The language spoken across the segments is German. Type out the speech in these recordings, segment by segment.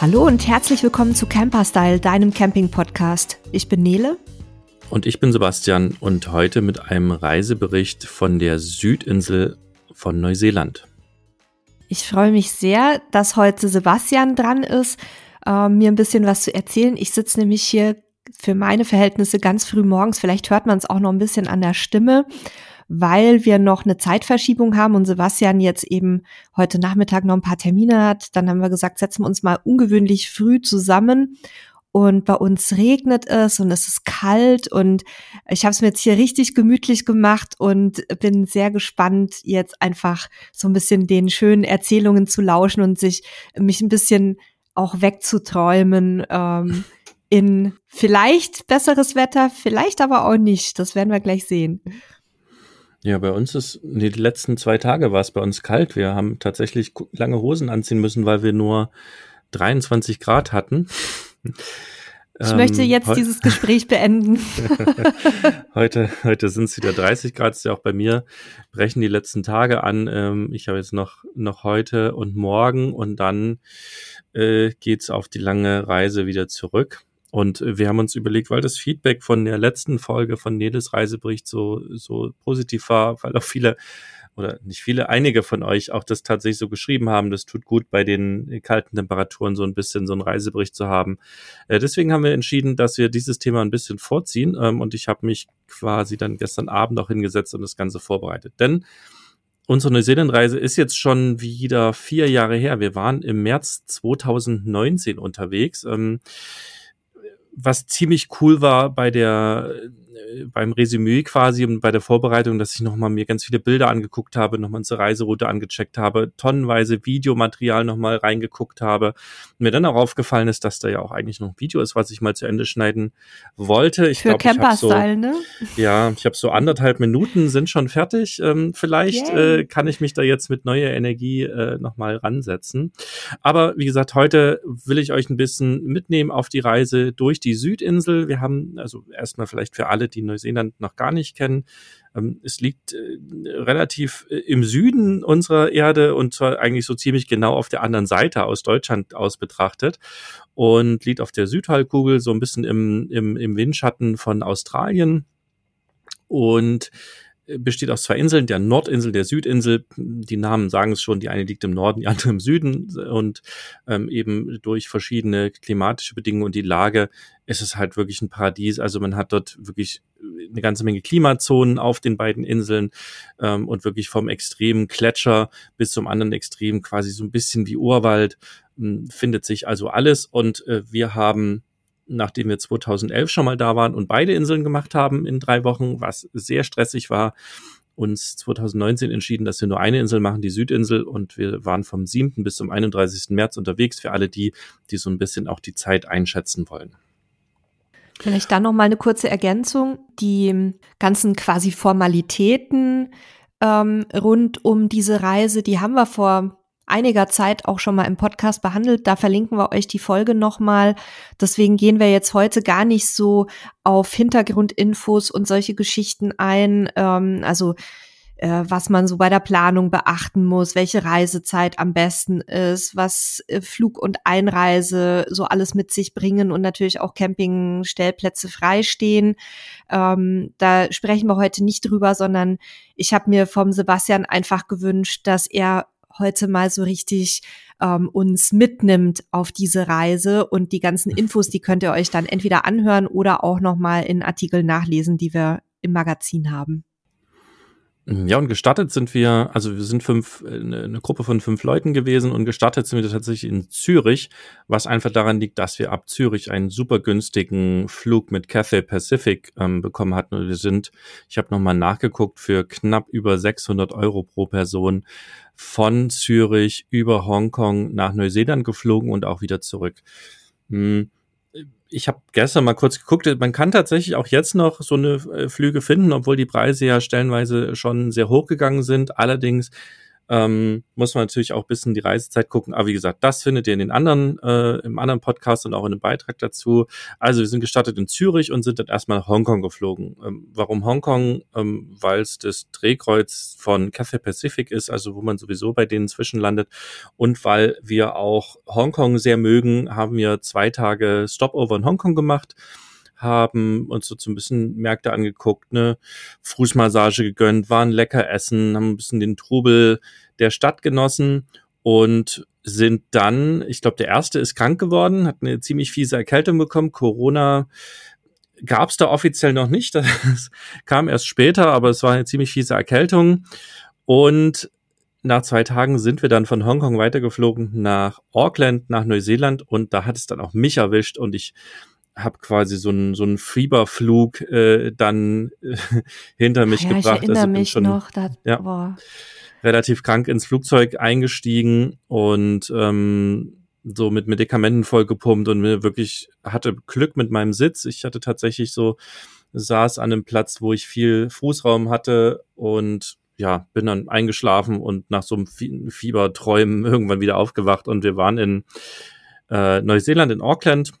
Hallo und herzlich willkommen zu Camperstyle, deinem Camping-Podcast. Ich bin Nele. Und ich bin Sebastian und heute mit einem Reisebericht von der Südinsel von Neuseeland. Ich freue mich sehr, dass heute Sebastian dran ist, äh, mir ein bisschen was zu erzählen. Ich sitze nämlich hier für meine Verhältnisse ganz früh morgens. Vielleicht hört man es auch noch ein bisschen an der Stimme weil wir noch eine Zeitverschiebung haben und Sebastian jetzt eben heute Nachmittag noch ein paar Termine hat. Dann haben wir gesagt, setzen wir uns mal ungewöhnlich früh zusammen. Und bei uns regnet es und es ist kalt und ich habe es mir jetzt hier richtig gemütlich gemacht und bin sehr gespannt, jetzt einfach so ein bisschen den schönen Erzählungen zu lauschen und sich mich ein bisschen auch wegzuträumen ähm, in vielleicht besseres Wetter, vielleicht aber auch nicht. Das werden wir gleich sehen. Ja, bei uns ist, nee, die letzten zwei Tage war es bei uns kalt. Wir haben tatsächlich lange Hosen anziehen müssen, weil wir nur 23 Grad hatten. Ich ähm, möchte jetzt dieses Gespräch beenden. heute heute sind es wieder 30 Grad, ist ja auch bei mir. Brechen die letzten Tage an. Ähm, ich habe jetzt noch, noch heute und morgen und dann äh, geht's auf die lange Reise wieder zurück. Und wir haben uns überlegt, weil das Feedback von der letzten Folge von Nedes Reisebericht so, so positiv war, weil auch viele oder nicht viele, einige von euch auch das tatsächlich so geschrieben haben. Das tut gut, bei den kalten Temperaturen so ein bisschen so einen Reisebericht zu haben. Äh, deswegen haben wir entschieden, dass wir dieses Thema ein bisschen vorziehen. Ähm, und ich habe mich quasi dann gestern Abend auch hingesetzt und das Ganze vorbereitet. Denn unsere Neuseeland-Reise ist jetzt schon wieder vier Jahre her. Wir waren im März 2019 unterwegs. Ähm, was ziemlich cool war bei der beim Resümee quasi und bei der Vorbereitung, dass ich nochmal mir ganz viele Bilder angeguckt habe, nochmal unsere Reiseroute angecheckt habe, tonnenweise Videomaterial nochmal reingeguckt habe. mir dann auch aufgefallen ist, dass da ja auch eigentlich noch ein Video ist, was ich mal zu Ende schneiden wollte. Ich Für Camper-Style, so, ne? Ja, ich habe so anderthalb Minuten, sind schon fertig. Ähm, vielleicht äh, kann ich mich da jetzt mit neuer Energie äh, nochmal ransetzen. Aber wie gesagt, heute will ich euch ein bisschen mitnehmen auf die Reise durch die Südinsel. Wir haben also erstmal vielleicht für alle, die Neuseeland noch gar nicht kennen. Ähm, es liegt äh, relativ äh, im Süden unserer Erde und zwar eigentlich so ziemlich genau auf der anderen Seite aus Deutschland aus betrachtet und liegt auf der Südhalbkugel so ein bisschen im, im, im Windschatten von Australien. Und besteht aus zwei Inseln, der Nordinsel, der Südinsel. Die Namen sagen es schon, die eine liegt im Norden, die andere im Süden und ähm, eben durch verschiedene klimatische Bedingungen und die Lage ist es halt wirklich ein Paradies. Also man hat dort wirklich eine ganze Menge Klimazonen auf den beiden Inseln ähm, und wirklich vom extremen Gletscher bis zum anderen Extrem quasi so ein bisschen wie Urwald hm, findet sich also alles und äh, wir haben nachdem wir 2011 schon mal da waren und beide Inseln gemacht haben in drei Wochen, was sehr stressig war, uns 2019 entschieden, dass wir nur eine Insel machen, die Südinsel, und wir waren vom 7. bis zum 31. März unterwegs für alle die, die so ein bisschen auch die Zeit einschätzen wollen. Vielleicht dann noch mal eine kurze Ergänzung. Die ganzen quasi Formalitäten ähm, rund um diese Reise, die haben wir vor einiger Zeit auch schon mal im Podcast behandelt. Da verlinken wir euch die Folge nochmal. Deswegen gehen wir jetzt heute gar nicht so auf Hintergrundinfos und solche Geschichten ein. Ähm, also äh, was man so bei der Planung beachten muss, welche Reisezeit am besten ist, was äh, Flug und Einreise so alles mit sich bringen und natürlich auch Campingstellplätze freistehen. Ähm, da sprechen wir heute nicht drüber, sondern ich habe mir vom Sebastian einfach gewünscht, dass er heute mal so richtig ähm, uns mitnimmt auf diese Reise und die ganzen Infos, die könnt ihr euch dann entweder anhören oder auch nochmal in Artikeln nachlesen, die wir im Magazin haben. Ja, und gestartet sind wir, also wir sind fünf, äh, eine Gruppe von fünf Leuten gewesen und gestartet sind wir tatsächlich in Zürich, was einfach daran liegt, dass wir ab Zürich einen super günstigen Flug mit Cathay Pacific ähm, bekommen hatten. Und wir sind, ich habe nochmal nachgeguckt, für knapp über 600 Euro pro Person von Zürich über Hongkong nach Neuseeland geflogen und auch wieder zurück. Hm ich habe gestern mal kurz geguckt, man kann tatsächlich auch jetzt noch so eine äh, Flüge finden, obwohl die Preise ja stellenweise schon sehr hoch gegangen sind. Allerdings ähm, muss man natürlich auch ein bisschen die Reisezeit gucken. Aber wie gesagt, das findet ihr in den anderen, äh, im anderen Podcast und auch in dem Beitrag dazu. Also wir sind gestartet in Zürich und sind dann erstmal nach Hongkong geflogen. Ähm, warum Hongkong? Ähm, Weil es das Drehkreuz von Cathay Pacific ist, also wo man sowieso bei denen zwischenlandet. Und weil wir auch Hongkong sehr mögen, haben wir zwei Tage Stopover in Hongkong gemacht haben uns so, so ein bisschen Märkte angeguckt, ne, Fußmassage gegönnt, waren lecker essen, haben ein bisschen den Trubel der Stadt genossen und sind dann, ich glaube, der erste ist krank geworden, hat eine ziemlich fiese Erkältung bekommen. Corona gab es da offiziell noch nicht, das kam erst später, aber es war eine ziemlich fiese Erkältung. Und nach zwei Tagen sind wir dann von Hongkong weitergeflogen nach Auckland, nach Neuseeland und da hat es dann auch mich erwischt und ich habe quasi so einen so einen Fieberflug äh, dann äh, hinter mich ja, gebracht. Ich erinnere also mich schon, noch, da, ja, boah. relativ krank ins Flugzeug eingestiegen und ähm, so mit Medikamenten vollgepumpt und mir wirklich hatte Glück mit meinem Sitz. Ich hatte tatsächlich so saß an einem Platz, wo ich viel Fußraum hatte und ja, bin dann eingeschlafen und nach so einem Fieberträumen irgendwann wieder aufgewacht und wir waren in äh, Neuseeland in Auckland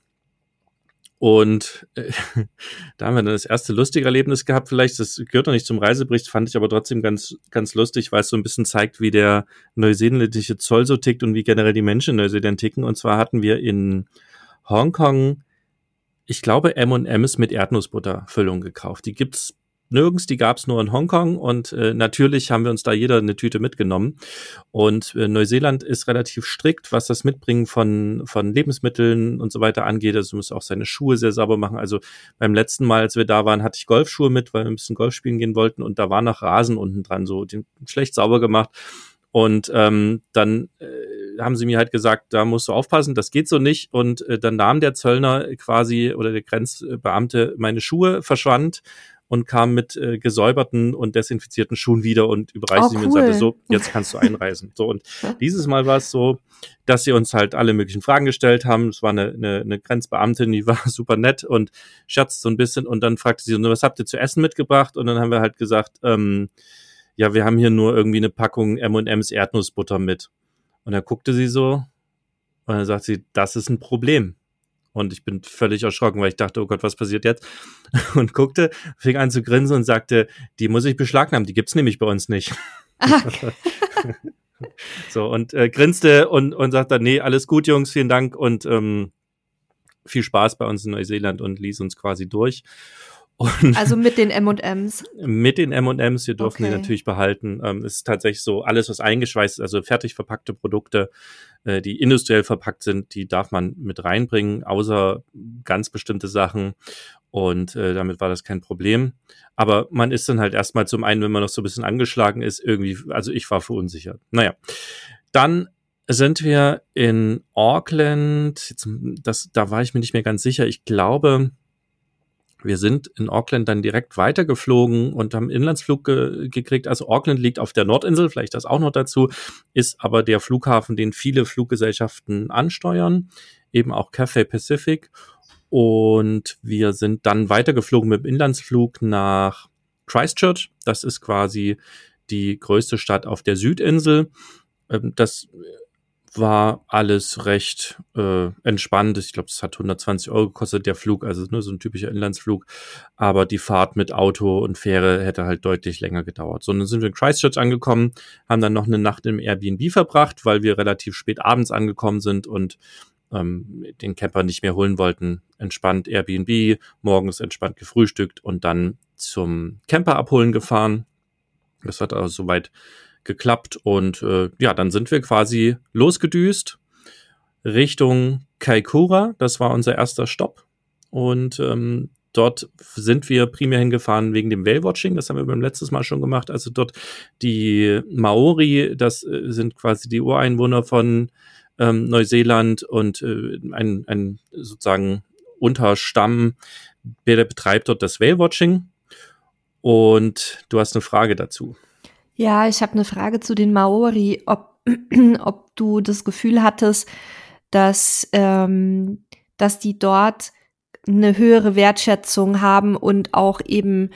und äh, da haben wir dann das erste lustige Erlebnis gehabt. Vielleicht, das gehört noch nicht zum Reisebericht, fand ich aber trotzdem ganz, ganz lustig, weil es so ein bisschen zeigt, wie der neuseeländische Zoll so tickt und wie generell die Menschen in Neuseeland ticken. Und zwar hatten wir in Hongkong, ich glaube, M&M's mit Erdnussbutterfüllung gekauft. Die gibt's nirgends, die gab es nur in Hongkong und äh, natürlich haben wir uns da jeder eine Tüte mitgenommen. Und äh, Neuseeland ist relativ strikt, was das Mitbringen von, von Lebensmitteln und so weiter angeht. Also muss auch seine Schuhe sehr sauber machen. Also beim letzten Mal, als wir da waren, hatte ich Golfschuhe mit, weil wir ein bisschen Golf spielen gehen wollten und da war noch Rasen unten dran, so den schlecht sauber gemacht. Und ähm, dann äh, haben sie mir halt gesagt, da musst du aufpassen, das geht so nicht. Und äh, dann nahm der Zöllner quasi oder der Grenzbeamte meine Schuhe, verschwand und kam mit äh, gesäuberten und desinfizierten Schuhen wieder und überreichte oh, sie mir und sagte, so, jetzt kannst du einreisen. so, und dieses Mal war es so, dass sie uns halt alle möglichen Fragen gestellt haben. Es war eine, eine, eine Grenzbeamtin, die war super nett und scherzt so ein bisschen und dann fragte sie, was habt ihr zu essen mitgebracht? Und dann haben wir halt gesagt, ähm, ja, wir haben hier nur irgendwie eine Packung M&M's Erdnussbutter mit. Und dann guckte sie so und dann sagt sie, das ist ein Problem. Und ich bin völlig erschrocken, weil ich dachte, oh Gott, was passiert jetzt? Und guckte, fing an zu grinsen und sagte, die muss ich beschlagnahmen, die gibt's nämlich bei uns nicht. Okay. so, und äh, grinste und, und sagte, nee, alles gut, Jungs, vielen Dank und ähm, viel Spaß bei uns in Neuseeland und ließ uns quasi durch. Und also mit den M&Ms? Mit den M&Ms, wir durften okay. die natürlich behalten. Ähm, es ist tatsächlich so, alles was eingeschweißt ist, also fertig verpackte Produkte, äh, die industriell verpackt sind, die darf man mit reinbringen, außer ganz bestimmte Sachen. Und äh, damit war das kein Problem. Aber man ist dann halt erstmal zum einen, wenn man noch so ein bisschen angeschlagen ist, irgendwie, also ich war verunsichert. Naja, dann sind wir in Auckland. Jetzt, das, da war ich mir nicht mehr ganz sicher. Ich glaube, wir sind in Auckland dann direkt weitergeflogen und haben Inlandsflug ge gekriegt. Also Auckland liegt auf der Nordinsel, vielleicht das auch noch dazu, ist aber der Flughafen, den viele Fluggesellschaften ansteuern, eben auch Cathay Pacific. Und wir sind dann weitergeflogen mit dem Inlandsflug nach Christchurch. Das ist quasi die größte Stadt auf der Südinsel. Ähm, das war alles recht äh, entspannt. Ich glaube, es hat 120 Euro gekostet, der Flug, also nur so ein typischer Inlandsflug. Aber die Fahrt mit Auto und Fähre hätte halt deutlich länger gedauert. So, dann sind wir in Christchurch angekommen, haben dann noch eine Nacht im Airbnb verbracht, weil wir relativ spät abends angekommen sind und ähm, den Camper nicht mehr holen wollten. Entspannt Airbnb, morgens entspannt gefrühstückt und dann zum Camper abholen gefahren. Das hat also soweit geklappt und äh, ja, dann sind wir quasi losgedüst Richtung Kaikoura. Das war unser erster Stopp und ähm, dort sind wir primär hingefahren wegen dem Whale-Watching. Das haben wir beim letzten Mal schon gemacht. Also dort die Maori, das äh, sind quasi die Ureinwohner von ähm, Neuseeland und äh, ein, ein sozusagen Unterstamm, der betreibt dort das Whale-Watching. Und du hast eine Frage dazu. Ja, ich habe eine Frage zu den Maori, ob, ob du das Gefühl hattest, dass, ähm, dass die dort eine höhere Wertschätzung haben und auch eben,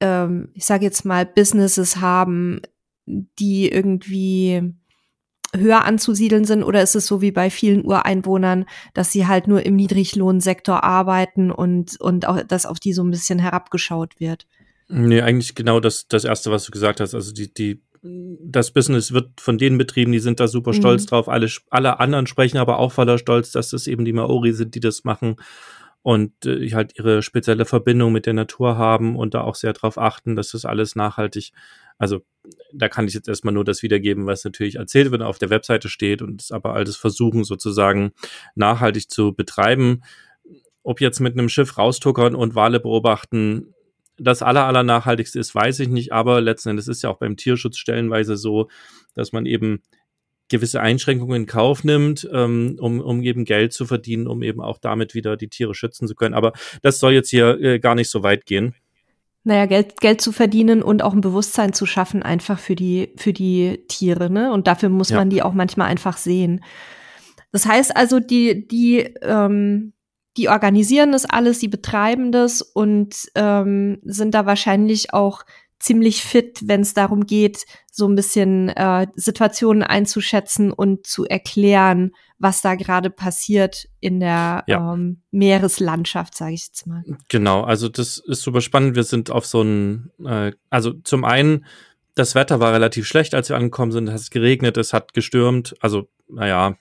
ähm, ich sage jetzt mal, Businesses haben, die irgendwie höher anzusiedeln sind oder ist es so wie bei vielen Ureinwohnern, dass sie halt nur im Niedriglohnsektor arbeiten und, und auch, dass auf die so ein bisschen herabgeschaut wird? Nee, eigentlich genau das, das erste, was du gesagt hast. Also die, die, das Business wird von denen betrieben, die sind da super stolz mhm. drauf. Alle, alle anderen sprechen aber auch voller Stolz, dass das eben die Maori sind, die das machen und äh, halt ihre spezielle Verbindung mit der Natur haben und da auch sehr drauf achten, dass das alles nachhaltig, also da kann ich jetzt erstmal nur das wiedergeben, was natürlich erzählt wird, auf der Webseite steht und es aber alles versuchen sozusagen nachhaltig zu betreiben. Ob jetzt mit einem Schiff raustuckern und Wale beobachten, das aller, aller nachhaltigste ist, weiß ich nicht, aber letzten Endes ist ja auch beim Tierschutz stellenweise so, dass man eben gewisse Einschränkungen in Kauf nimmt, ähm, um, um eben Geld zu verdienen, um eben auch damit wieder die Tiere schützen zu können. Aber das soll jetzt hier äh, gar nicht so weit gehen. Naja, Geld, Geld zu verdienen und auch ein Bewusstsein zu schaffen, einfach für die, für die Tiere, ne? Und dafür muss ja. man die auch manchmal einfach sehen. Das heißt also, die, die, ähm, die organisieren das alles, die betreiben das und ähm, sind da wahrscheinlich auch ziemlich fit, wenn es darum geht, so ein bisschen äh, Situationen einzuschätzen und zu erklären, was da gerade passiert in der ja. ähm, Meereslandschaft, sage ich jetzt mal. Genau, also das ist super spannend. Wir sind auf so ein, äh, also zum einen das Wetter war relativ schlecht, als wir angekommen sind. Es hat geregnet, es hat gestürmt. Also, naja,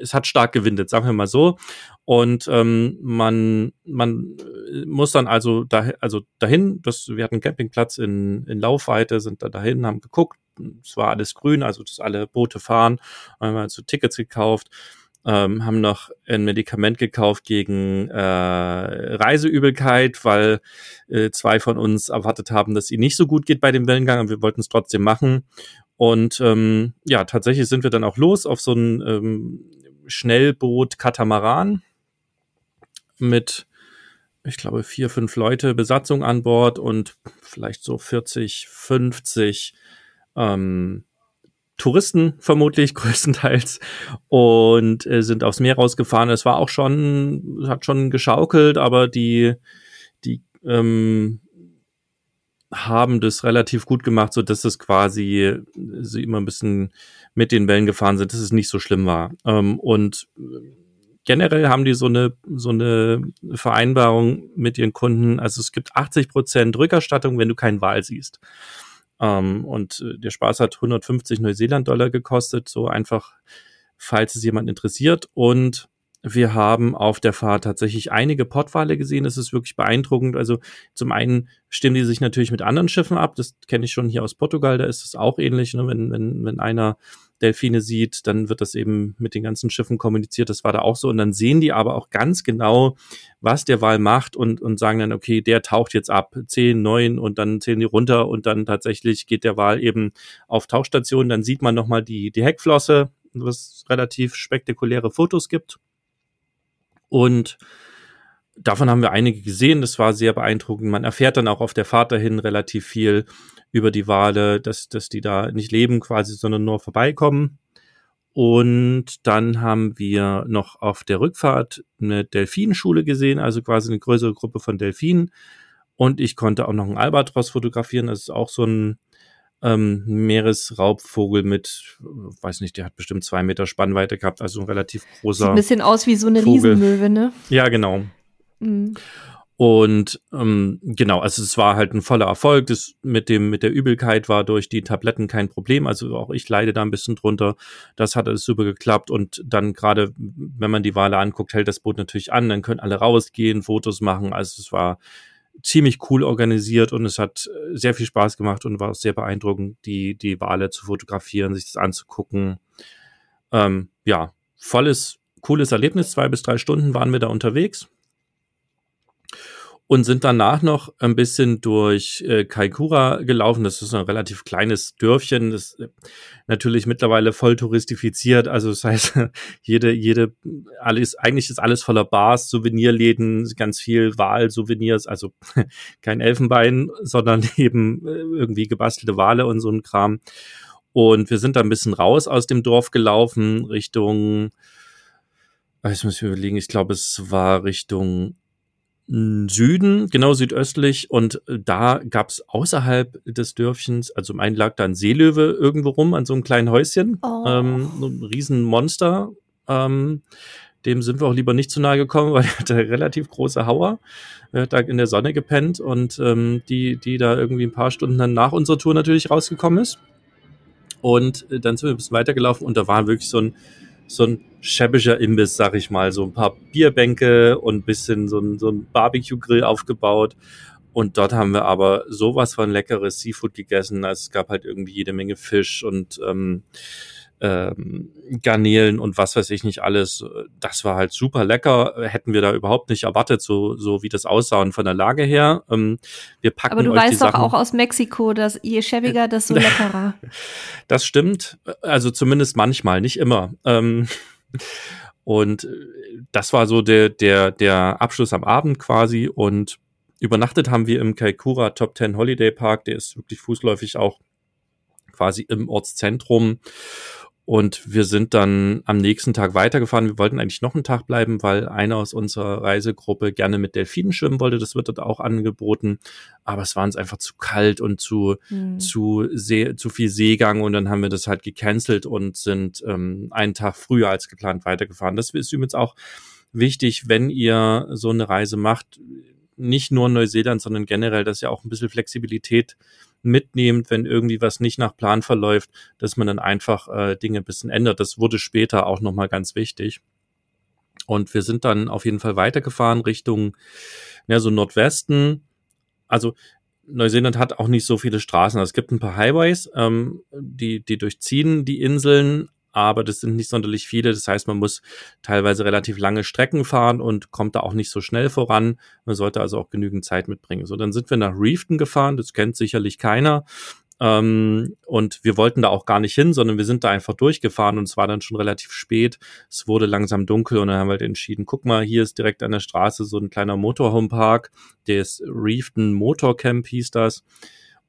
es hat stark gewindet, sagen wir mal so. Und ähm, man, man muss dann also, da, also dahin, das, wir hatten einen Campingplatz in, in Laufweite, sind da dahin, haben geguckt. Es war alles grün, also dass alle Boote fahren. Haben also Tickets gekauft ähm, haben noch ein Medikament gekauft gegen äh, Reiseübelkeit, weil äh, zwei von uns erwartet haben, dass ihnen nicht so gut geht bei dem Wellengang, aber wir wollten es trotzdem machen. Und ähm, ja, tatsächlich sind wir dann auch los auf so ein ähm, Schnellboot Katamaran mit, ich glaube, vier, fünf Leute Besatzung an Bord und vielleicht so 40, 50 ähm, Touristen vermutlich größtenteils und äh, sind aufs Meer rausgefahren. Es war auch schon, hat schon geschaukelt, aber die, die ähm, haben das relativ gut gemacht, so dass es quasi sie immer ein bisschen mit den Wellen gefahren sind, dass es nicht so schlimm war. Ähm, und generell haben die so eine so eine Vereinbarung mit ihren Kunden. Also es gibt 80 Prozent Rückerstattung, wenn du keinen Wal siehst. Ähm, und äh, der Spaß hat 150 Neuseeland-Dollar gekostet, so einfach, falls es jemand interessiert. Und wir haben auf der Fahrt tatsächlich einige Pottwale gesehen. Das ist wirklich beeindruckend. Also zum einen stimmen die sich natürlich mit anderen Schiffen ab. Das kenne ich schon hier aus Portugal. Da ist es auch ähnlich. Ne? Wenn, wenn, wenn einer Delfine sieht, dann wird das eben mit den ganzen Schiffen kommuniziert. Das war da auch so. Und dann sehen die aber auch ganz genau, was der Wal macht und, und sagen dann, okay, der taucht jetzt ab, zehn, neun und dann zählen die runter und dann tatsächlich geht der Wal eben auf Tauchstation. Dann sieht man nochmal die, die Heckflosse, was relativ spektakuläre Fotos gibt. Und davon haben wir einige gesehen. Das war sehr beeindruckend. Man erfährt dann auch auf der Fahrt dahin relativ viel über die Wale, dass, dass die da nicht leben quasi, sondern nur vorbeikommen. Und dann haben wir noch auf der Rückfahrt eine Delfinschule gesehen, also quasi eine größere Gruppe von Delfinen. Und ich konnte auch noch einen Albatros fotografieren. Das ist auch so ein ähm, Meeresraubvogel mit, weiß nicht, der hat bestimmt zwei Meter Spannweite gehabt, also ein relativ großer. Sieht ein bisschen aus wie so eine Vogel. Riesenmöwe, ne? Ja, genau. Mhm. Und ähm, genau, also es war halt ein voller Erfolg. Das mit dem mit der Übelkeit war durch die Tabletten kein Problem. Also auch ich leide da ein bisschen drunter. Das hat alles super geklappt. Und dann gerade, wenn man die Wale anguckt, hält das Boot natürlich an. Dann können alle rausgehen, Fotos machen. Also es war ziemlich cool organisiert und es hat äh, sehr viel Spaß gemacht und war sehr beeindruckend, die, die Wale zu fotografieren, sich das anzugucken. Ähm, ja, volles, cooles Erlebnis. Zwei bis drei Stunden waren wir da unterwegs und sind danach noch ein bisschen durch äh, Kaikoura gelaufen. Das ist ein relativ kleines Dörfchen, das äh, natürlich mittlerweile voll touristifiziert. Also das heißt, jede, jede, alles, eigentlich ist alles voller Bars, Souvenirläden, ganz viel Wahl-Souvenirs, also kein Elfenbein, sondern eben äh, irgendwie gebastelte Wale und so ein Kram. Und wir sind da ein bisschen raus aus dem Dorf gelaufen, Richtung, ah, jetzt muss ich überlegen, ich glaube, es war Richtung Süden, genau südöstlich, und äh, da gab es außerhalb des Dörfchens, also mein lag da ein Seelöwe irgendwo rum an so einem kleinen Häuschen, oh. ähm, so ein Riesenmonster. Ähm, dem sind wir auch lieber nicht zu nahe gekommen, weil er hatte relativ große Hauer. Er hat da in der Sonne gepennt und ähm, die, die da irgendwie ein paar Stunden dann nach unserer Tour natürlich rausgekommen ist. Und äh, dann sind wir ein bisschen weitergelaufen und da war wirklich so ein, so ein schäbiger Imbiss, sag ich mal. So ein paar Bierbänke und bisschen so ein, so ein Barbecue-Grill aufgebaut. Und dort haben wir aber sowas von leckeres Seafood gegessen. Also es gab halt irgendwie jede Menge Fisch und ähm, ähm, Garnelen und was weiß ich nicht alles. Das war halt super lecker. Hätten wir da überhaupt nicht erwartet, so, so wie das aussah und von der Lage her. Ähm, wir packen Aber du weißt doch auch aus Mexiko, dass je schäbiger, desto leckerer. das stimmt. Also zumindest manchmal, nicht immer. Ähm, und das war so der, der, der Abschluss am Abend quasi und übernachtet haben wir im Kaikoura Top 10 Holiday Park. Der ist wirklich fußläufig auch quasi im Ortszentrum. Und wir sind dann am nächsten Tag weitergefahren. Wir wollten eigentlich noch einen Tag bleiben, weil einer aus unserer Reisegruppe gerne mit Delfinen schwimmen wollte. Das wird dort auch angeboten. Aber es war uns einfach zu kalt und zu, mhm. zu, See, zu viel Seegang. Und dann haben wir das halt gecancelt und sind ähm, einen Tag früher als geplant weitergefahren. Das ist übrigens auch wichtig, wenn ihr so eine Reise macht. Nicht nur Neuseeland, sondern generell, dass ihr auch ein bisschen Flexibilität mitnehmt, wenn irgendwie was nicht nach Plan verläuft, dass man dann einfach äh, Dinge ein bisschen ändert. Das wurde später auch nochmal ganz wichtig. Und wir sind dann auf jeden Fall weitergefahren Richtung, ja, so Nordwesten. Also Neuseeland hat auch nicht so viele Straßen. Also es gibt ein paar Highways, ähm, die, die durchziehen die Inseln, aber das sind nicht sonderlich viele. Das heißt, man muss teilweise relativ lange Strecken fahren und kommt da auch nicht so schnell voran. Man sollte also auch genügend Zeit mitbringen. So, dann sind wir nach Reefton gefahren. Das kennt sicherlich keiner. Ähm, und wir wollten da auch gar nicht hin, sondern wir sind da einfach durchgefahren und es war dann schon relativ spät. Es wurde langsam dunkel und dann haben wir halt entschieden, guck mal, hier ist direkt an der Straße so ein kleiner Motorhomepark. Der ist Reefton Motorcamp hieß das.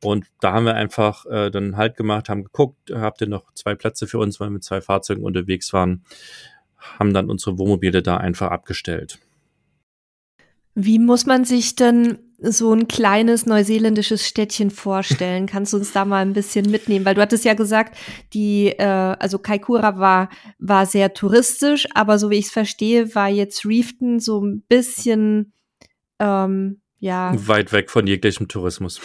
Und da haben wir einfach äh, dann Halt gemacht, haben geguckt, habt ihr noch zwei Plätze für uns, weil wir mit zwei Fahrzeugen unterwegs waren, haben dann unsere Wohnmobile da einfach abgestellt. Wie muss man sich denn so ein kleines neuseeländisches Städtchen vorstellen? Kannst du uns da mal ein bisschen mitnehmen? Weil du hattest ja gesagt, die, äh, also Kaikoura war, war sehr touristisch, aber so wie ich es verstehe, war jetzt Reefton so ein bisschen, ähm, ja. Weit weg von jeglichem Tourismus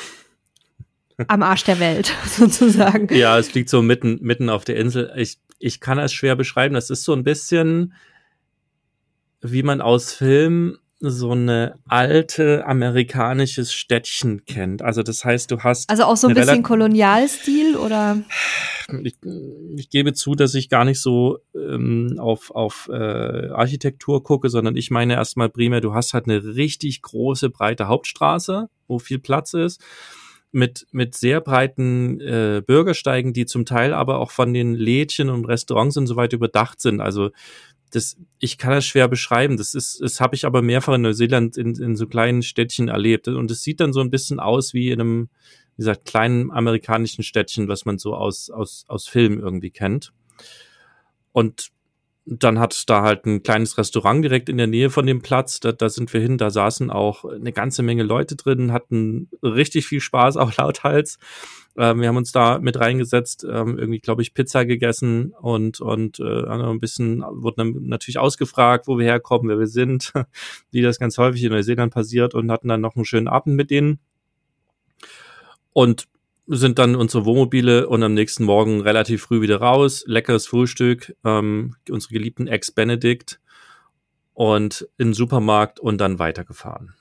am Arsch der Welt, sozusagen. Ja, es liegt so mitten, mitten auf der Insel. Ich, ich kann es schwer beschreiben. Das ist so ein bisschen, wie man aus Film so eine alte amerikanisches Städtchen kennt. Also das heißt, du hast also auch so ein bisschen Kolonialstil oder ich, ich gebe zu, dass ich gar nicht so ähm, auf auf äh, Architektur gucke, sondern ich meine erstmal primär, du hast halt eine richtig große breite Hauptstraße, wo viel Platz ist mit, mit sehr breiten äh, Bürgersteigen, die zum Teil aber auch von den Lädchen und Restaurants und so weiter überdacht sind. Also das, ich kann das schwer beschreiben. Das ist, das habe ich aber mehrfach in Neuseeland in, in so kleinen Städtchen erlebt. Und es sieht dann so ein bisschen aus wie in einem, wie gesagt, kleinen amerikanischen Städtchen, was man so aus, aus, aus Filmen irgendwie kennt. Und dann hat da halt ein kleines Restaurant direkt in der Nähe von dem Platz. Da, da sind wir hin, da saßen auch eine ganze Menge Leute drin, hatten richtig viel Spaß, auch lauthals. Ähm, wir haben uns da mit reingesetzt, ähm, irgendwie, glaube ich, Pizza gegessen und, und äh, ein bisschen, wurden natürlich ausgefragt, wo wir herkommen, wer wir sind, wie das ganz häufig in Neuseeland passiert und hatten dann noch einen schönen Abend mit denen. Und sind dann unsere Wohnmobile und am nächsten Morgen relativ früh wieder raus. Leckeres Frühstück, ähm, unsere geliebten Ex-Benedict und in den Supermarkt und dann weitergefahren.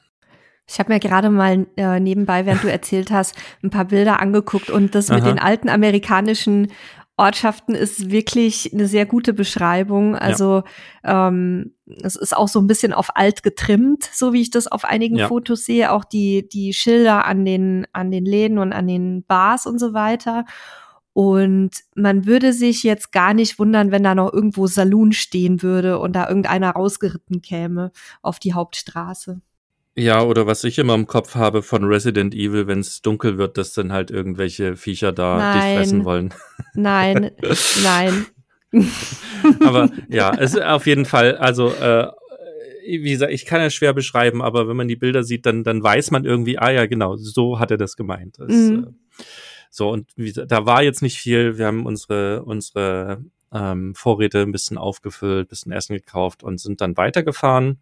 Ich habe mir gerade mal äh, nebenbei, während du erzählt hast, ein paar Bilder angeguckt und das mit Aha. den alten amerikanischen Ortschaften ist wirklich eine sehr gute Beschreibung. Also ja. ähm, es ist auch so ein bisschen auf alt getrimmt, so wie ich das auf einigen ja. Fotos sehe. Auch die die Schilder an den an den Läden und an den Bars und so weiter. Und man würde sich jetzt gar nicht wundern, wenn da noch irgendwo Saloon stehen würde und da irgendeiner rausgeritten käme auf die Hauptstraße. Ja, oder was ich immer im Kopf habe von Resident Evil, wenn es dunkel wird, dass dann halt irgendwelche Viecher da nein, dich fressen wollen. Nein, nein. Aber ja, es ist auf jeden Fall, also äh, wie gesagt, ich kann ja schwer beschreiben, aber wenn man die Bilder sieht, dann, dann weiß man irgendwie, ah ja, genau, so hat er das gemeint. Das, mhm. äh, so, und wie, da war jetzt nicht viel. Wir haben unsere, unsere ähm, Vorräte ein bisschen aufgefüllt, bisschen Essen gekauft und sind dann weitergefahren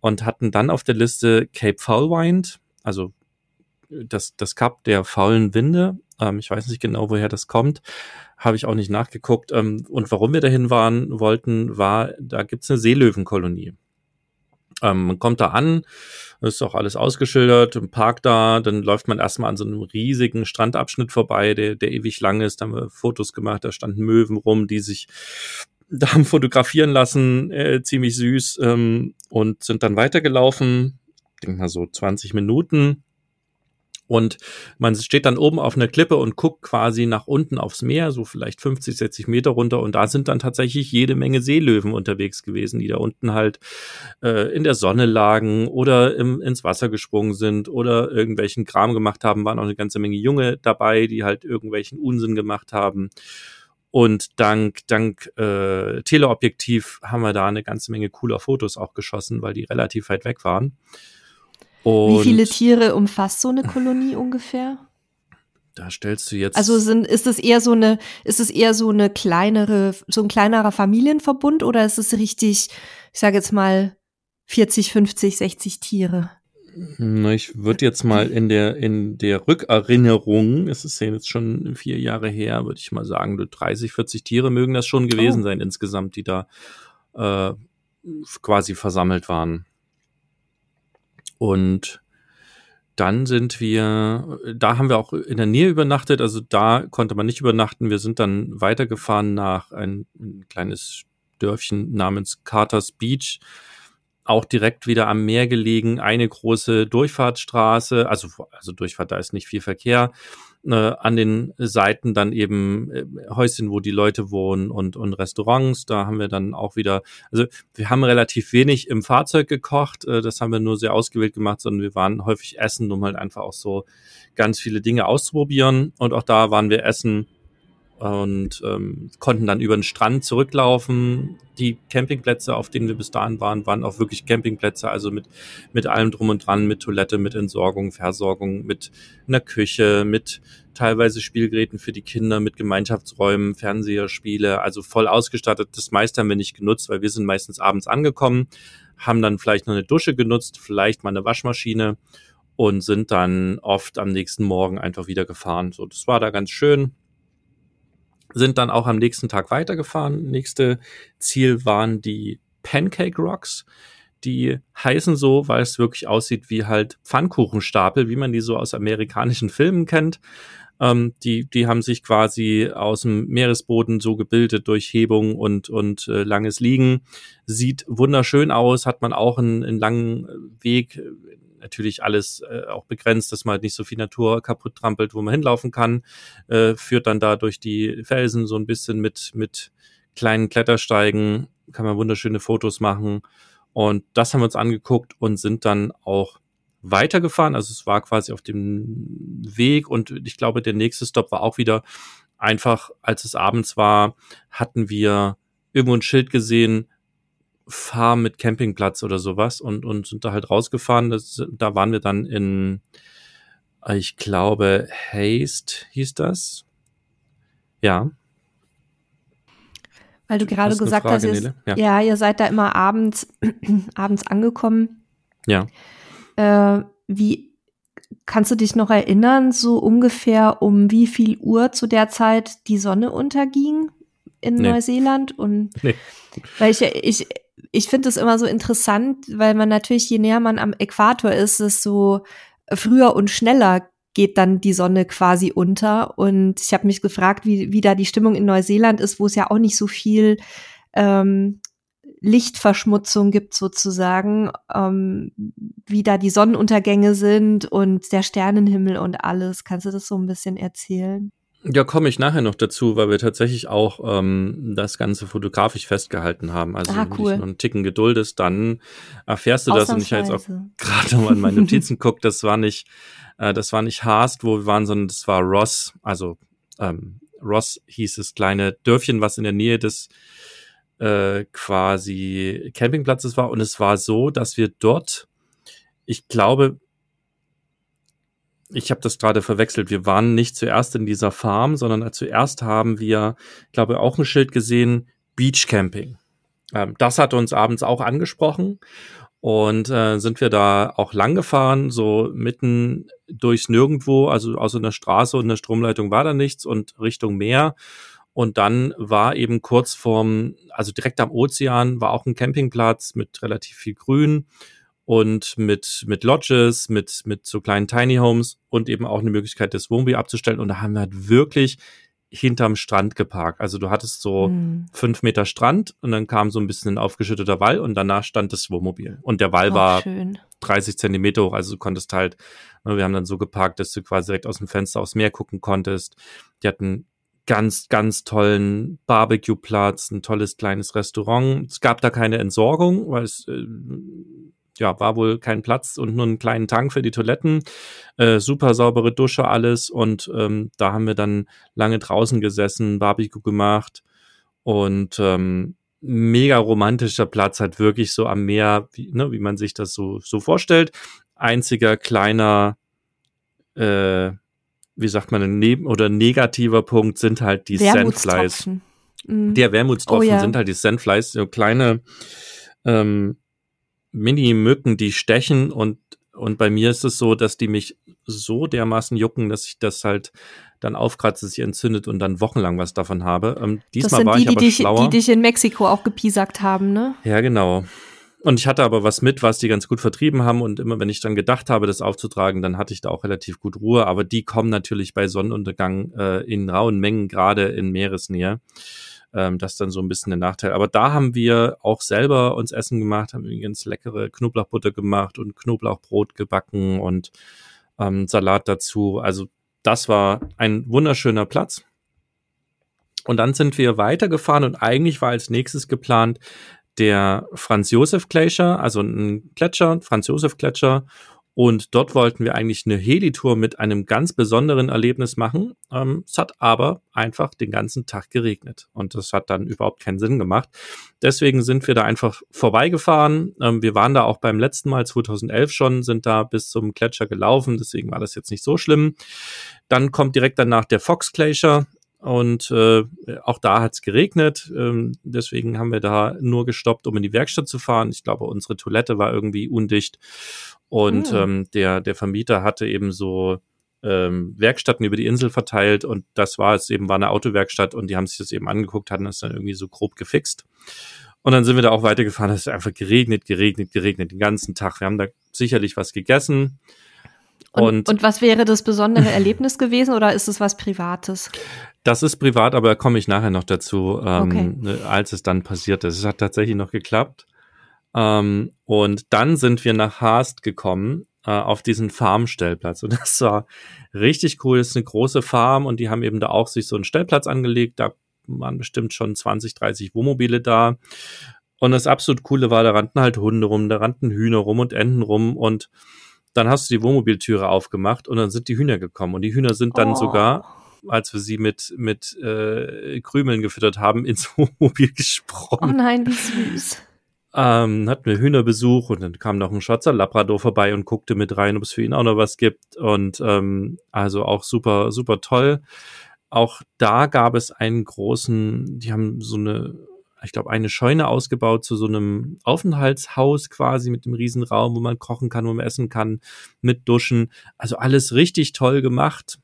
und hatten dann auf der Liste Cape Foulwind, also das, das Kap der faulen Winde. Ähm, ich weiß nicht genau, woher das kommt. Habe ich auch nicht nachgeguckt. Ähm, und warum wir dahin waren wollten, war, da gibt's eine Seelöwenkolonie. Ähm, man kommt da an, ist auch alles ausgeschildert, im Park da, dann läuft man erstmal an so einem riesigen Strandabschnitt vorbei, der, der ewig lang ist. Da haben wir Fotos gemacht, da standen Möwen rum, die sich da haben fotografieren lassen, äh, ziemlich süß, ähm, und sind dann weitergelaufen, denk mal so 20 Minuten und man steht dann oben auf einer Klippe und guckt quasi nach unten aufs Meer, so vielleicht 50, 60 Meter runter. Und da sind dann tatsächlich jede Menge Seelöwen unterwegs gewesen, die da unten halt äh, in der Sonne lagen oder im, ins Wasser gesprungen sind oder irgendwelchen Kram gemacht haben. Waren auch eine ganze Menge Junge dabei, die halt irgendwelchen Unsinn gemacht haben. Und dank, dank äh, Teleobjektiv haben wir da eine ganze Menge cooler Fotos auch geschossen, weil die relativ weit weg waren. Und Wie viele Tiere umfasst so eine Kolonie ungefähr? Da stellst du jetzt. Also sind, ist es eher so eine, ist es eher so eine kleinere, so ein kleinerer Familienverbund oder ist es richtig, ich sage jetzt mal 40, 50, 60 Tiere? Ich würde jetzt mal in der, in der Rückerinnerung, es ist ja jetzt schon vier Jahre her, würde ich mal sagen, 30, 40 Tiere mögen das schon gewesen oh. sein insgesamt, die da äh, quasi versammelt waren. Und dann sind wir, da haben wir auch in der Nähe übernachtet, also da konnte man nicht übernachten. Wir sind dann weitergefahren nach ein, ein kleines Dörfchen namens Carter's Beach, auch direkt wieder am Meer gelegen, eine große Durchfahrtsstraße, also, also Durchfahrt, da ist nicht viel Verkehr äh, an den Seiten dann eben äh, Häuschen, wo die Leute wohnen und, und Restaurants. Da haben wir dann auch wieder, also wir haben relativ wenig im Fahrzeug gekocht, äh, das haben wir nur sehr ausgewählt gemacht, sondern wir waren häufig essen, um halt einfach auch so ganz viele Dinge auszuprobieren. Und auch da waren wir essen und ähm, konnten dann über den Strand zurücklaufen. Die Campingplätze, auf denen wir bis dahin waren, waren auch wirklich Campingplätze, also mit, mit allem drum und dran, mit Toilette, mit Entsorgung, Versorgung, mit einer Küche, mit teilweise Spielgeräten für die Kinder, mit Gemeinschaftsräumen, Fernseher, Spiele, also voll ausgestattet. Das meiste haben wir nicht genutzt, weil wir sind meistens abends angekommen, haben dann vielleicht noch eine Dusche genutzt, vielleicht mal eine Waschmaschine und sind dann oft am nächsten Morgen einfach wieder gefahren. So, das war da ganz schön sind dann auch am nächsten Tag weitergefahren. Nächste Ziel waren die Pancake Rocks. Die heißen so, weil es wirklich aussieht wie halt Pfannkuchenstapel, wie man die so aus amerikanischen Filmen kennt. Ähm, die, die haben sich quasi aus dem Meeresboden so gebildet durch Hebung und, und äh, langes Liegen. Sieht wunderschön aus, hat man auch einen, einen langen Weg natürlich alles äh, auch begrenzt, dass man halt nicht so viel Natur kaputt trampelt, wo man hinlaufen kann, äh, führt dann da durch die Felsen so ein bisschen mit, mit kleinen Klettersteigen, kann man wunderschöne Fotos machen. Und das haben wir uns angeguckt und sind dann auch weitergefahren. Also es war quasi auf dem Weg und ich glaube, der nächste Stop war auch wieder einfach, als es abends war, hatten wir irgendwo ein Schild gesehen, Farm mit Campingplatz oder sowas und, und sind da halt rausgefahren. Das, da waren wir dann in, ich glaube, Haste hieß das. Ja. Weil du gerade gesagt Frage, hast, ja. ja. ihr seid da immer abends, abends angekommen. Ja. Äh, wie kannst du dich noch erinnern, so ungefähr um wie viel Uhr zu der Zeit die Sonne unterging in nee. Neuseeland? Und nee. weil ich, ich ich finde es immer so interessant, weil man natürlich, je näher man am Äquator ist, es so früher und schneller geht dann die Sonne quasi unter. Und ich habe mich gefragt, wie, wie da die Stimmung in Neuseeland ist, wo es ja auch nicht so viel ähm, Lichtverschmutzung gibt sozusagen, ähm, wie da die Sonnenuntergänge sind und der Sternenhimmel und alles. Kannst du das so ein bisschen erzählen? Ja, komme ich nachher noch dazu, weil wir tatsächlich auch ähm, das Ganze fotografisch festgehalten haben. Also ah, cool. wenn du dich noch einen Ticken geduldest, dann erfährst du das. Und ich habe jetzt auch gerade mal in meine Notizen guckt, das war nicht, äh, das war nicht Haast, wo wir waren, sondern das war Ross. Also ähm, Ross hieß das kleine Dörfchen, was in der Nähe des äh, quasi Campingplatzes war. Und es war so, dass wir dort, ich glaube, ich habe das gerade verwechselt. Wir waren nicht zuerst in dieser Farm, sondern zuerst haben wir, glaube auch ein Schild gesehen, Beach Camping. Ähm, das hat uns abends auch angesprochen und äh, sind wir da auch lang gefahren, so mitten durchs Nirgendwo, also außer einer Straße und einer Stromleitung war da nichts und Richtung Meer. Und dann war eben kurz vorm, also direkt am Ozean, war auch ein Campingplatz mit relativ viel Grün und mit, mit Lodges, mit, mit so kleinen Tiny Homes und eben auch eine Möglichkeit, das Wohnmobil abzustellen. Und da haben wir halt wirklich hinterm Strand geparkt. Also du hattest so mhm. fünf Meter Strand und dann kam so ein bisschen ein aufgeschütteter Wall und danach stand das Wohnmobil. Und der Wall oh, war schön. 30 Zentimeter hoch, also du konntest halt, ne, wir haben dann so geparkt, dass du quasi direkt aus dem Fenster aufs Meer gucken konntest. Die hatten ganz, ganz tollen Barbecue-Platz, ein tolles kleines Restaurant. Es gab da keine Entsorgung, weil es äh, ja, war wohl kein Platz und nur einen kleinen Tank für die Toiletten. Äh, super saubere Dusche, alles. Und ähm, da haben wir dann lange draußen gesessen, Barbecue gemacht und ähm, mega romantischer Platz, halt wirklich so am Meer, wie, ne, wie man sich das so, so vorstellt. Einziger kleiner, äh, wie sagt man, ein neben oder negativer Punkt sind halt die Sandflies. Mhm. Der Wermutstropfen oh, ja. sind halt die Sandflies, so kleine ähm, Mini-Mücken, die stechen und, und bei mir ist es so, dass die mich so dermaßen jucken, dass ich das halt dann aufkratze, sich entzündet und dann wochenlang was davon habe. Ähm, diesmal war die, ich aber die, schlauer. Die dich in Mexiko auch gepiesackt haben, ne? Ja, genau. Und ich hatte aber was mit, was die ganz gut vertrieben haben. Und immer wenn ich dann gedacht habe, das aufzutragen, dann hatte ich da auch relativ gut Ruhe. Aber die kommen natürlich bei Sonnenuntergang äh, in rauen Mengen, gerade in Meeresnähe. Ähm, das dann so ein bisschen der Nachteil. Aber da haben wir auch selber uns Essen gemacht, haben ganz leckere Knoblauchbutter gemacht und Knoblauchbrot gebacken und ähm, Salat dazu. Also das war ein wunderschöner Platz. Und dann sind wir weitergefahren und eigentlich war als nächstes geplant der Franz Josef Glacier, also ein Gletscher, Franz Josef Gletscher und dort wollten wir eigentlich eine Helitour mit einem ganz besonderen Erlebnis machen. Ähm, es hat aber einfach den ganzen Tag geregnet und das hat dann überhaupt keinen Sinn gemacht. Deswegen sind wir da einfach vorbeigefahren. Ähm, wir waren da auch beim letzten Mal 2011 schon, sind da bis zum Gletscher gelaufen, deswegen war das jetzt nicht so schlimm. Dann kommt direkt danach der Fox Glacier. Und äh, auch da hat es geregnet. Ähm, deswegen haben wir da nur gestoppt, um in die Werkstatt zu fahren. Ich glaube, unsere Toilette war irgendwie undicht. Und mhm. ähm, der, der Vermieter hatte eben so ähm, Werkstätten über die Insel verteilt und das war es eben, war eine Autowerkstatt und die haben sich das eben angeguckt, hatten das dann irgendwie so grob gefixt. Und dann sind wir da auch weitergefahren, es ist einfach geregnet, geregnet, geregnet den ganzen Tag. Wir haben da sicherlich was gegessen. Und, und, was wäre das besondere Erlebnis gewesen oder ist es was Privates? Das ist privat, aber da komme ich nachher noch dazu, ähm, okay. Ne, als es dann passiert ist. Es hat tatsächlich noch geklappt. Ähm, und dann sind wir nach Haast gekommen äh, auf diesen Farmstellplatz. Und das war richtig cool. Das ist eine große Farm und die haben eben da auch sich so einen Stellplatz angelegt. Da waren bestimmt schon 20, 30 Wohnmobile da. Und das absolut Coole war, da rannten halt Hunde rum, da rannten Hühner rum und Enten rum und dann hast du die Wohnmobiltüre aufgemacht und dann sind die Hühner gekommen. Und die Hühner sind dann oh. sogar, als wir sie mit, mit äh, Krümeln gefüttert haben, ins Wohnmobil gesprungen. Oh nein, wie süß ähm, hatten wir Hühnerbesuch und dann kam noch ein Schwarzer Labrador vorbei und guckte mit rein, ob es für ihn auch noch was gibt. Und ähm, also auch super, super toll. Auch da gab es einen großen, die haben so eine, ich glaube, eine Scheune ausgebaut zu so einem Aufenthaltshaus quasi mit einem Riesenraum, wo man kochen kann, wo man essen kann, mit Duschen. Also alles richtig toll gemacht.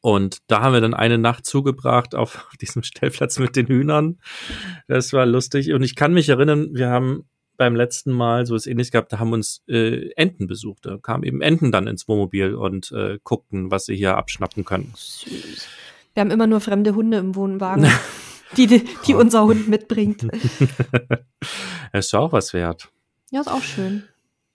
Und da haben wir dann eine Nacht zugebracht auf diesem Stellplatz mit den Hühnern. Das war lustig. Und ich kann mich erinnern, wir haben beim letzten Mal so was ähnliches gehabt, da haben uns äh, Enten besucht. Da kamen eben Enten dann ins Wohnmobil und äh, guckten, was sie hier abschnappen können. Süß. Wir haben immer nur fremde Hunde im Wohnwagen, die, die, die unser Hund mitbringt. das ist auch was wert. Ja, ist auch schön.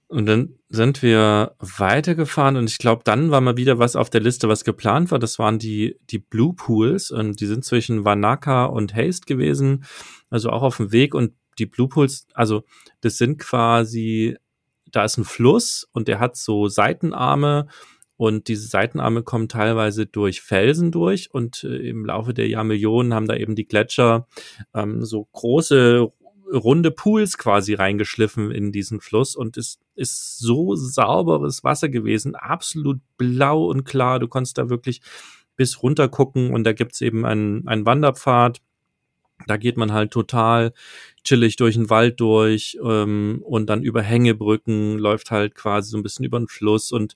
Und dann sind wir weitergefahren und ich glaube, dann war mal wieder was auf der Liste, was geplant war. Das waren die, die Blue Pools und die sind zwischen Wanaka und Haste gewesen, also auch auf dem Weg. Und die Blue Pools, also das sind quasi, da ist ein Fluss und der hat so Seitenarme und diese Seitenarme kommen teilweise durch Felsen durch und äh, im Laufe der Jahrmillionen haben da eben die Gletscher ähm, so große runde Pools quasi reingeschliffen in diesen Fluss und es ist so sauberes Wasser gewesen, absolut blau und klar. Du konntest da wirklich bis runter gucken und da gibt's eben einen, einen Wanderpfad. Da geht man halt total chillig durch den Wald durch ähm, und dann über Hängebrücken läuft halt quasi so ein bisschen über den Fluss und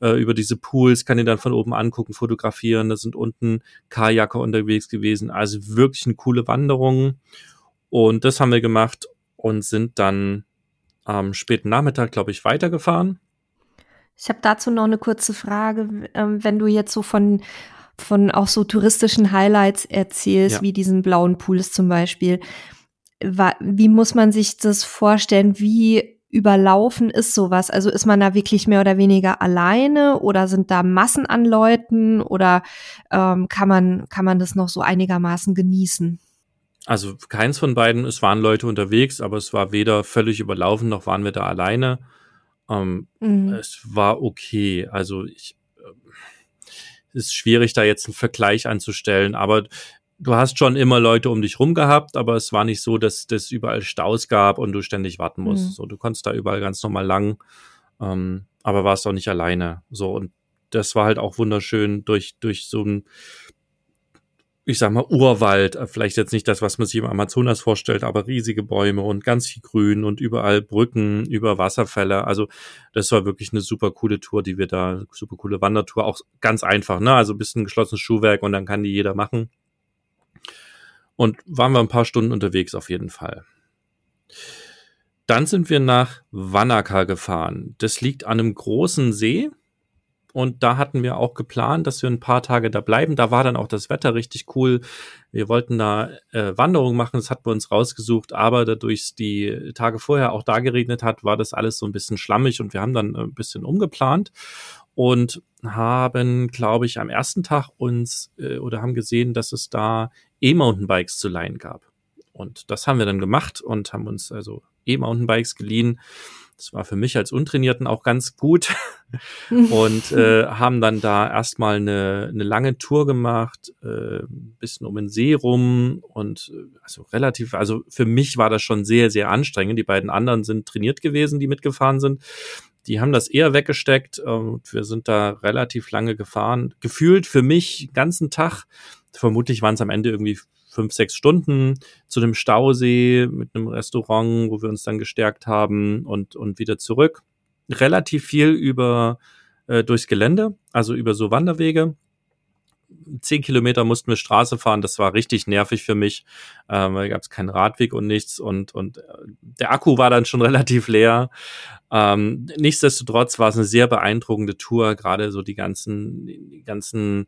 äh, über diese Pools kann ihr dann von oben angucken, fotografieren. Da sind unten Kajaker unterwegs gewesen. Also wirklich eine coole Wanderung. Und das haben wir gemacht und sind dann am späten Nachmittag, glaube ich, weitergefahren. Ich habe dazu noch eine kurze Frage. Ähm, wenn du jetzt so von, von auch so touristischen Highlights erzählst, ja. wie diesen blauen Pools zum Beispiel, wie muss man sich das vorstellen? Wie überlaufen ist sowas? Also ist man da wirklich mehr oder weniger alleine oder sind da Massen an Leuten oder ähm, kann man kann man das noch so einigermaßen genießen? Also keins von beiden, es waren Leute unterwegs, aber es war weder völlig überlaufen, noch waren wir da alleine. Ähm, mhm. Es war okay. Also ich, ist schwierig, da jetzt einen Vergleich anzustellen, aber du hast schon immer Leute um dich rum gehabt, aber es war nicht so, dass es überall Staus gab und du ständig warten musst. Mhm. So, du konntest da überall ganz normal lang, ähm, aber warst auch nicht alleine. So, und das war halt auch wunderschön durch, durch so ein ich sag mal, Urwald, äh, vielleicht jetzt nicht das, was man sich im Amazonas vorstellt, aber riesige Bäume und ganz viel Grün und überall Brücken über Wasserfälle. Also das war wirklich eine super coole Tour, die wir da, super coole Wandertour, auch ganz einfach, ne? Also ein bisschen geschlossenes Schuhwerk und dann kann die jeder machen. Und waren wir ein paar Stunden unterwegs auf jeden Fall. Dann sind wir nach Wanaka gefahren. Das liegt an einem großen See und da hatten wir auch geplant, dass wir ein paar Tage da bleiben. Da war dann auch das Wetter richtig cool. Wir wollten da äh, Wanderung machen, das hat bei uns rausgesucht, aber dadurch die Tage vorher auch da geregnet hat, war das alles so ein bisschen schlammig und wir haben dann ein bisschen umgeplant und haben, glaube ich, am ersten Tag uns äh, oder haben gesehen, dass es da E-Mountainbikes zu leihen gab. Und das haben wir dann gemacht und haben uns also E-Mountainbikes geliehen das war für mich als Untrainierten auch ganz gut. und äh, haben dann da erstmal eine, eine lange Tour gemacht, äh, bisschen um den See rum und äh, also relativ, also für mich war das schon sehr, sehr anstrengend. Die beiden anderen sind trainiert gewesen, die mitgefahren sind. Die haben das eher weggesteckt und wir sind da relativ lange gefahren. Gefühlt für mich ganzen Tag, vermutlich waren es am Ende irgendwie fünf, sechs Stunden zu dem Stausee mit einem Restaurant, wo wir uns dann gestärkt haben und, und wieder zurück. Relativ viel über äh, durchs Gelände, also über so Wanderwege. Zehn Kilometer mussten wir Straße fahren, das war richtig nervig für mich, ähm, weil gab es keinen Radweg und nichts und, und äh, der Akku war dann schon relativ leer. Ähm, nichtsdestotrotz war es eine sehr beeindruckende Tour, gerade so die ganzen, die ganzen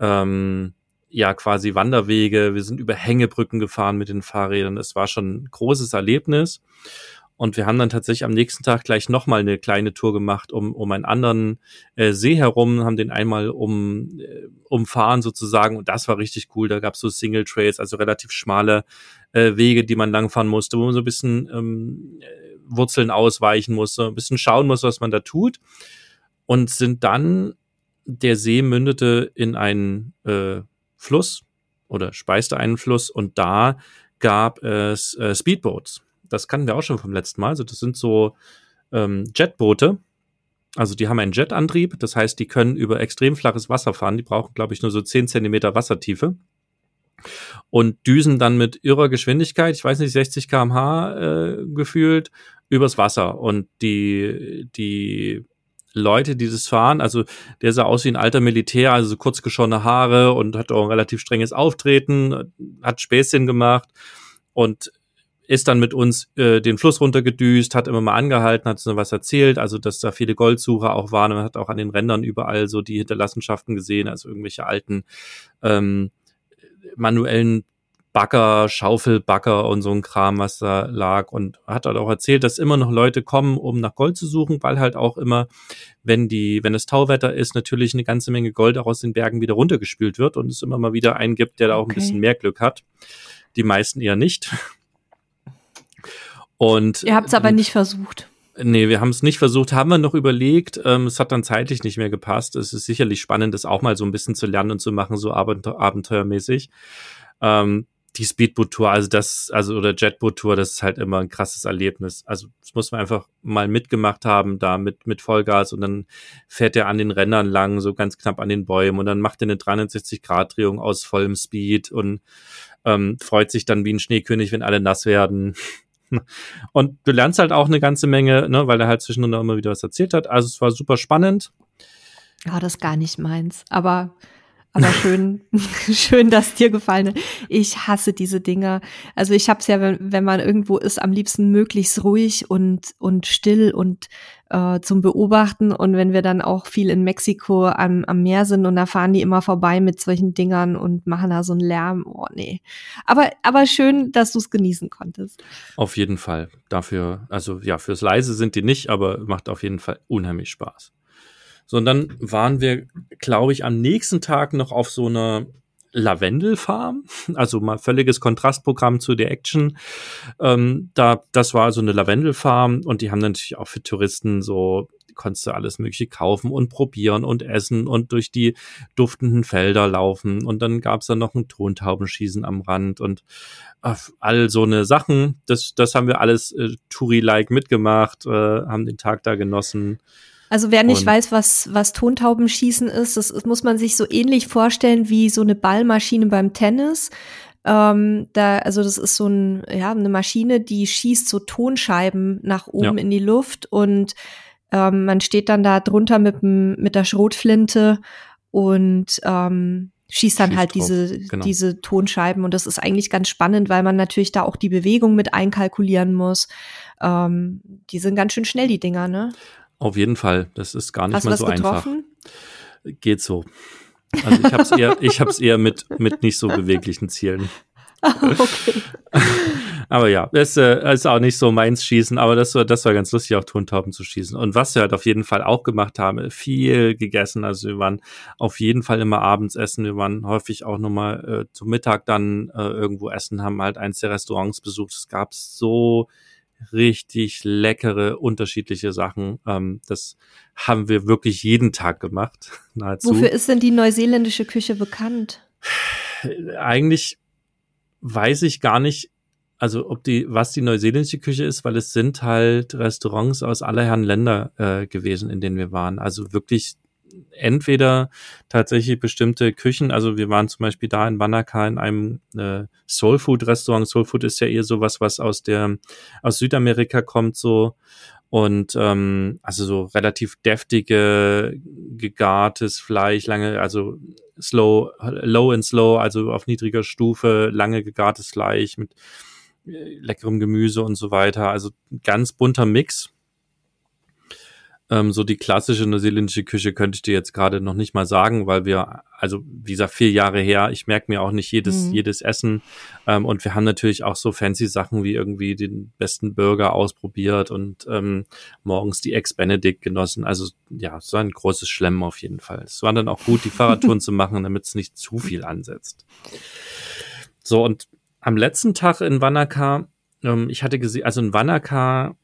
ähm, ja quasi Wanderwege, wir sind über Hängebrücken gefahren mit den Fahrrädern. Es war schon ein großes Erlebnis. Und wir haben dann tatsächlich am nächsten Tag gleich nochmal eine kleine Tour gemacht, um, um einen anderen äh, See herum, haben den einmal um, äh, umfahren sozusagen. Und das war richtig cool. Da gab es so Single Trails, also relativ schmale äh, Wege, die man langfahren musste, wo man so ein bisschen ähm, Wurzeln ausweichen musste, ein bisschen schauen muss, was man da tut. Und sind dann, der See mündete in einen äh, Fluss oder speiste einen Fluss und da gab es äh, Speedboats. Das kannten wir auch schon vom letzten Mal. Also das sind so ähm, Jetboote. Also die haben einen Jetantrieb, das heißt, die können über extrem flaches Wasser fahren. Die brauchen, glaube ich, nur so 10 Zentimeter Wassertiefe und düsen dann mit irrer Geschwindigkeit, ich weiß nicht, 60 kmh äh, gefühlt, übers Wasser. Und die, die Leute, die das fahren. Also der sah aus wie ein alter Militär, also so kurz geschorene Haare und hat auch ein relativ strenges Auftreten, hat Späßchen gemacht und ist dann mit uns äh, den Fluss runtergedüst, hat immer mal angehalten, hat so was erzählt, also dass da viele Goldsucher auch waren. Man hat auch an den Rändern überall so die Hinterlassenschaften gesehen, also irgendwelche alten ähm, manuellen Bagger, Schaufelbagger und so ein Kram, was da lag. Und hat halt auch erzählt, dass immer noch Leute kommen, um nach Gold zu suchen, weil halt auch immer, wenn die, wenn es Tauwetter ist, natürlich eine ganze Menge Gold auch aus den Bergen wieder runtergespült wird und es immer mal wieder einen gibt, der da auch okay. ein bisschen mehr Glück hat. Die meisten eher nicht. Und ihr habt es aber nicht versucht. Nee, wir haben es nicht versucht, haben wir noch überlegt. Ähm, es hat dann zeitlich nicht mehr gepasst. Es ist sicherlich spannend, das auch mal so ein bisschen zu lernen und zu machen, so abenteuer abenteuermäßig. Ähm, die Speedboot-Tour, also das, also oder Jetboot-Tour, das ist halt immer ein krasses Erlebnis. Also das muss man einfach mal mitgemacht haben, da mit, mit Vollgas und dann fährt er an den Rändern lang, so ganz knapp an den Bäumen und dann macht er eine 360-Grad-Drehung aus vollem Speed und ähm, freut sich dann wie ein Schneekönig, wenn alle nass werden. Und du lernst halt auch eine ganze Menge, ne, weil er halt zwischendurch immer wieder was erzählt hat. Also es war super spannend. Ja, das ist gar nicht meins. Aber aber schön, schön, dass dir gefallen hat. Ich hasse diese Dinger. Also ich habe es ja, wenn, wenn man irgendwo ist, am liebsten möglichst ruhig und und still und äh, zum Beobachten. Und wenn wir dann auch viel in Mexiko am, am Meer sind und da fahren die immer vorbei mit solchen Dingern und machen da so einen Lärm. Oh nee. Aber aber schön, dass du es genießen konntest. Auf jeden Fall. Dafür, also ja, fürs Leise sind die nicht, aber macht auf jeden Fall unheimlich Spaß. So, und dann waren wir, glaube ich, am nächsten Tag noch auf so einer Lavendelfarm, also mal völliges Kontrastprogramm zu der Action. Ähm, da, das war so eine Lavendelfarm und die haben natürlich auch für Touristen so konntest du alles Mögliche kaufen und probieren und essen und durch die duftenden Felder laufen. Und dann gab's da noch ein Tontaubenschießen am Rand und äh, all so eine Sachen. Das, das haben wir alles äh, Touri-like mitgemacht, äh, haben den Tag da genossen. Also wer nicht und weiß, was, was Tontaubenschießen ist, das, das muss man sich so ähnlich vorstellen wie so eine Ballmaschine beim Tennis. Ähm, da, also das ist so ein, ja, eine Maschine, die schießt so Tonscheiben nach oben ja. in die Luft und ähm, man steht dann da drunter mit, mit der Schrotflinte und ähm, schießt dann schießt halt drauf. diese, genau. diese Tonscheiben. Und das ist eigentlich ganz spannend, weil man natürlich da auch die Bewegung mit einkalkulieren muss. Ähm, die sind ganz schön schnell, die Dinger, ne? Auf jeden Fall. Das ist gar nicht Hast mal so getroffen? einfach. Geht so. Also ich habe es eher, ich hab's eher mit, mit nicht so beweglichen Zielen. okay. aber ja, es äh, ist auch nicht so meins schießen, aber das war, das war ganz lustig, auch Tontauben zu schießen. Und was wir halt auf jeden Fall auch gemacht haben, viel gegessen. Also wir waren auf jeden Fall immer abends essen. Wir waren häufig auch nochmal äh, zum Mittag dann äh, irgendwo essen, haben halt eins der Restaurants besucht. Es gab so richtig leckere, unterschiedliche Sachen. Ähm, das haben wir wirklich jeden Tag gemacht. Nahezu. Wofür ist denn die neuseeländische Küche bekannt? Eigentlich weiß ich gar nicht, also ob die, was die neuseeländische Küche ist, weil es sind halt Restaurants aus aller Herren Länder äh, gewesen, in denen wir waren. Also wirklich entweder tatsächlich bestimmte Küchen, also wir waren zum Beispiel da in Wanaka in einem äh, Soul Food Restaurant. Soul Food ist ja eher sowas, was aus der aus Südamerika kommt so und ähm, also so relativ deftige gegartes Fleisch, lange also slow, low and slow, also auf niedriger Stufe, lange gegartes Fleisch mit äh, leckerem Gemüse und so weiter. Also ganz bunter Mix. Ähm, so die klassische neuseeländische Küche könnte ich dir jetzt gerade noch nicht mal sagen, weil wir, also wie gesagt, vier Jahre her, ich merke mir auch nicht jedes, mhm. jedes Essen. Ähm, und wir haben natürlich auch so fancy Sachen wie irgendwie den besten Burger ausprobiert und ähm, morgens die Ex-Benedict genossen. Also ja, so ein großes Schlemm auf jeden Fall. Es war dann auch gut, die Fahrradtouren zu machen, damit es nicht zu viel ansetzt. So, und am letzten Tag in Wanaka, ähm, ich hatte gesehen, also in Wanaka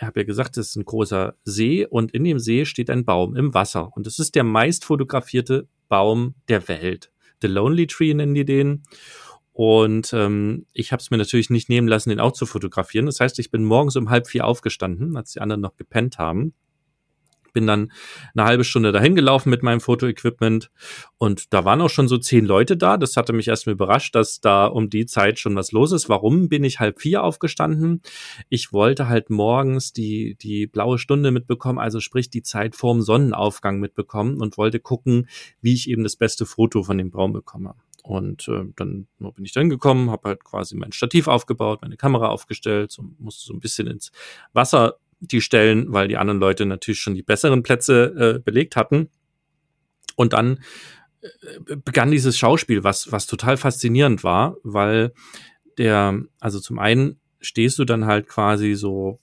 ich habe ja gesagt, es ist ein großer See und in dem See steht ein Baum im Wasser. Und es ist der meist fotografierte Baum der Welt. The Lonely Tree nennen die den. Und ähm, ich habe es mir natürlich nicht nehmen lassen, den auch zu fotografieren. Das heißt, ich bin morgens um halb vier aufgestanden, als die anderen noch gepennt haben bin dann eine halbe Stunde dahin gelaufen mit meinem Fotoequipment und da waren auch schon so zehn Leute da. Das hatte mich erstmal überrascht, dass da um die Zeit schon was los ist. Warum bin ich halb vier aufgestanden? Ich wollte halt morgens die, die blaue Stunde mitbekommen, also sprich die Zeit vorm Sonnenaufgang mitbekommen und wollte gucken, wie ich eben das beste Foto von dem Baum bekomme. Und äh, dann bin ich dann gekommen, habe halt quasi mein Stativ aufgebaut, meine Kamera aufgestellt, so, musste so ein bisschen ins Wasser die Stellen, weil die anderen Leute natürlich schon die besseren Plätze äh, belegt hatten. Und dann äh, begann dieses Schauspiel, was, was total faszinierend war, weil der, also zum einen stehst du dann halt quasi so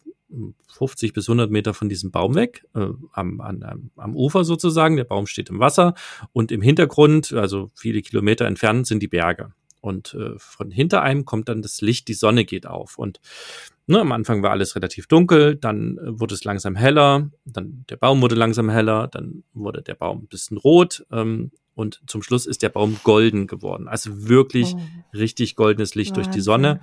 50 bis 100 Meter von diesem Baum weg, äh, am, an, am Ufer sozusagen. Der Baum steht im Wasser und im Hintergrund, also viele Kilometer entfernt, sind die Berge. Und äh, von hinter einem kommt dann das Licht, die Sonne geht auf. Und Ne, am Anfang war alles relativ dunkel, dann äh, wurde es langsam heller, dann der Baum wurde langsam heller, dann wurde der Baum ein bisschen rot ähm, und zum Schluss ist der Baum golden geworden. Also wirklich oh. richtig goldenes Licht Wahnsinn. durch die Sonne.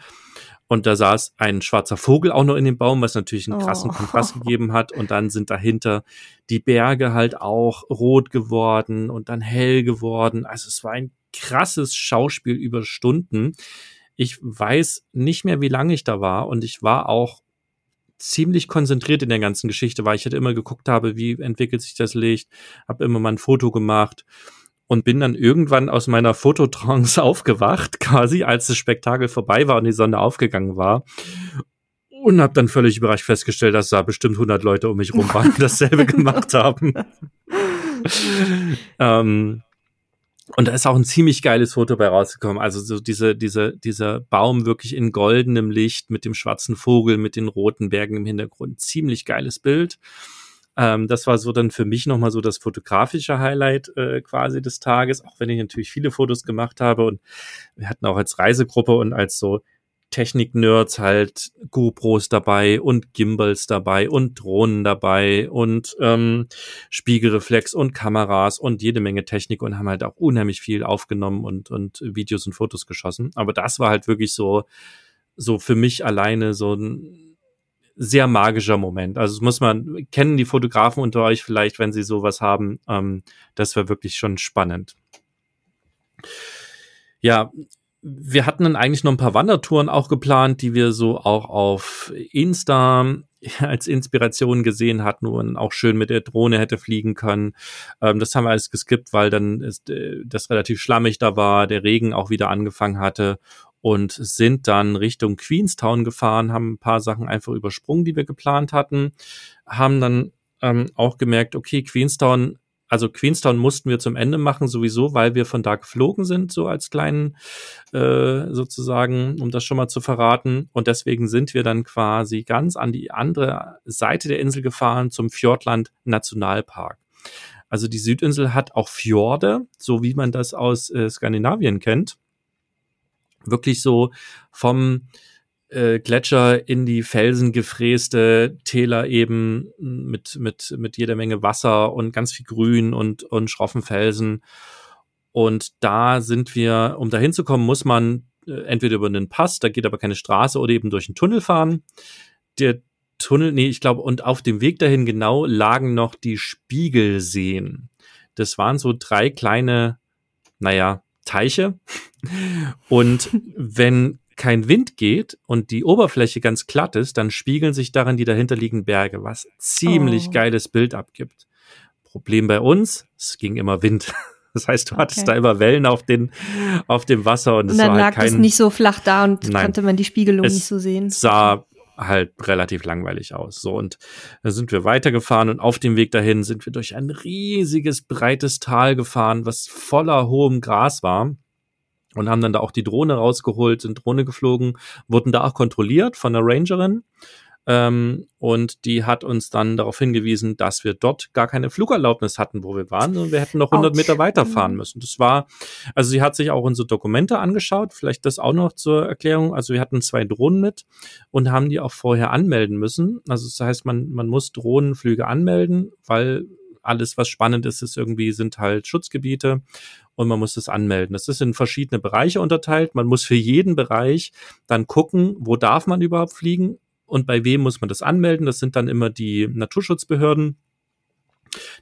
Und da saß ein schwarzer Vogel auch noch in dem Baum, was natürlich einen krassen oh. Kontrast gegeben hat. Und dann sind dahinter die Berge halt auch rot geworden und dann hell geworden. Also es war ein krasses Schauspiel über Stunden. Ich weiß nicht mehr, wie lange ich da war und ich war auch ziemlich konzentriert in der ganzen Geschichte, weil ich halt immer geguckt habe, wie entwickelt sich das Licht, habe immer mal ein Foto gemacht und bin dann irgendwann aus meiner Fototrance aufgewacht, quasi als das Spektakel vorbei war und die Sonne aufgegangen war und habe dann völlig überrascht festgestellt, dass da bestimmt 100 Leute um mich rum waren, und dasselbe gemacht haben. ähm, und da ist auch ein ziemlich geiles Foto bei rausgekommen. Also so diese, diese, dieser Baum wirklich in goldenem Licht mit dem schwarzen Vogel, mit den roten Bergen im Hintergrund. Ziemlich geiles Bild. Ähm, das war so dann für mich nochmal so das fotografische Highlight äh, quasi des Tages, auch wenn ich natürlich viele Fotos gemacht habe und wir hatten auch als Reisegruppe und als so Technik-Nerds halt GoPros dabei und Gimbals dabei und Drohnen dabei und ähm, Spiegelreflex und Kameras und jede Menge Technik und haben halt auch unheimlich viel aufgenommen und, und Videos und Fotos geschossen. Aber das war halt wirklich so, so für mich alleine so ein sehr magischer Moment. Also das muss man, kennen die Fotografen unter euch vielleicht, wenn sie sowas haben. Ähm, das war wirklich schon spannend. Ja, wir hatten dann eigentlich noch ein paar Wandertouren auch geplant, die wir so auch auf Insta als Inspiration gesehen hatten, wo man auch schön mit der Drohne hätte fliegen können. Ähm, das haben wir alles geskippt, weil dann ist, äh, das relativ schlammig da war, der Regen auch wieder angefangen hatte und sind dann Richtung Queenstown gefahren, haben ein paar Sachen einfach übersprungen, die wir geplant hatten, haben dann ähm, auch gemerkt, okay, Queenstown also Queenstown mussten wir zum Ende machen, sowieso, weil wir von da geflogen sind, so als kleinen, äh, sozusagen, um das schon mal zu verraten. Und deswegen sind wir dann quasi ganz an die andere Seite der Insel gefahren zum Fjordland Nationalpark. Also die Südinsel hat auch Fjorde, so wie man das aus äh, Skandinavien kennt. Wirklich so vom äh, Gletscher in die Felsen gefräste Täler eben mit, mit, mit jeder Menge Wasser und ganz viel Grün und, und schroffen Felsen. Und da sind wir, um da hinzukommen, muss man äh, entweder über einen Pass, da geht aber keine Straße, oder eben durch einen Tunnel fahren. Der Tunnel, nee, ich glaube, und auf dem Weg dahin genau lagen noch die Spiegelseen. Das waren so drei kleine, naja, Teiche. Und wenn kein Wind geht und die Oberfläche ganz glatt ist, dann spiegeln sich darin die dahinterliegenden Berge, was ziemlich oh. geiles Bild abgibt. Problem bei uns, es ging immer Wind. Das heißt, du hattest okay. da immer Wellen auf, den, auf dem Wasser und, und dann war lag halt kein, es nicht so flach da und nein, konnte man die Spiegelung nicht so sehen. sah halt relativ langweilig aus. So und da sind wir weitergefahren und auf dem Weg dahin sind wir durch ein riesiges breites Tal gefahren, was voller hohem Gras war und haben dann da auch die Drohne rausgeholt, sind Drohne geflogen, wurden da auch kontrolliert von der Rangerin. Ähm, und die hat uns dann darauf hingewiesen, dass wir dort gar keine Flugerlaubnis hatten, wo wir waren, und wir hätten noch 100 Meter weiterfahren mhm. müssen. Das war, also sie hat sich auch unsere Dokumente angeschaut, vielleicht das auch noch zur Erklärung. Also wir hatten zwei Drohnen mit und haben die auch vorher anmelden müssen. Also das heißt, man, man muss Drohnenflüge anmelden, weil alles, was spannend ist, ist irgendwie, sind halt Schutzgebiete und man muss es anmelden. Das ist in verschiedene Bereiche unterteilt. Man muss für jeden Bereich dann gucken, wo darf man überhaupt fliegen und bei wem muss man das anmelden. Das sind dann immer die Naturschutzbehörden.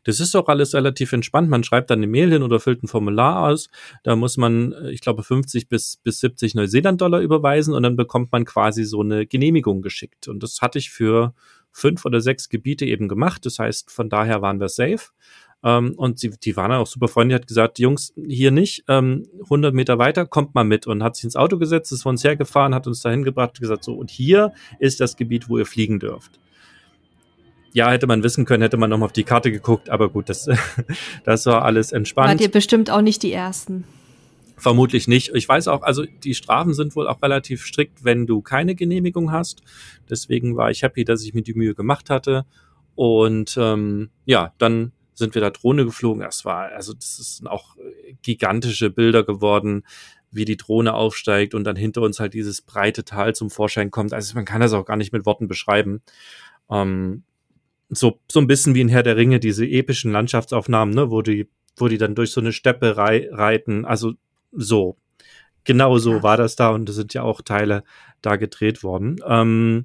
Das ist auch alles relativ entspannt. Man schreibt dann eine Mail hin oder füllt ein Formular aus. Da muss man, ich glaube, 50 bis, bis 70 Neuseeland-Dollar überweisen und dann bekommt man quasi so eine Genehmigung geschickt. Und das hatte ich für fünf oder sechs Gebiete eben gemacht. Das heißt, von daher waren wir safe. Ähm, und sie, die waren auch super freundlich, hat gesagt, Jungs, hier nicht, ähm, 100 Meter weiter, kommt mal mit und hat sich ins Auto gesetzt, ist vor uns hergefahren, hat uns dahin gebracht, gesagt, so, und hier ist das Gebiet, wo ihr fliegen dürft. Ja, hätte man wissen können, hätte man nochmal auf die Karte geguckt, aber gut, das, das war alles entspannt. Wart ihr bestimmt auch nicht die Ersten. Vermutlich nicht. Ich weiß auch, also die Strafen sind wohl auch relativ strikt, wenn du keine Genehmigung hast. Deswegen war ich happy, dass ich mir die Mühe gemacht hatte. Und ähm, ja, dann sind wir da Drohne geflogen. Das war, also das sind auch gigantische Bilder geworden. wie die Drohne aufsteigt und dann hinter uns halt dieses breite Tal zum Vorschein kommt. Also man kann das auch gar nicht mit Worten beschreiben. Ähm, so, so ein bisschen wie in Herr der Ringe, diese epischen Landschaftsaufnahmen, ne, wo die, wo die dann durch so eine Steppe rei reiten. Also so. Genau so ja. war das da und es sind ja auch Teile da gedreht worden. Ähm,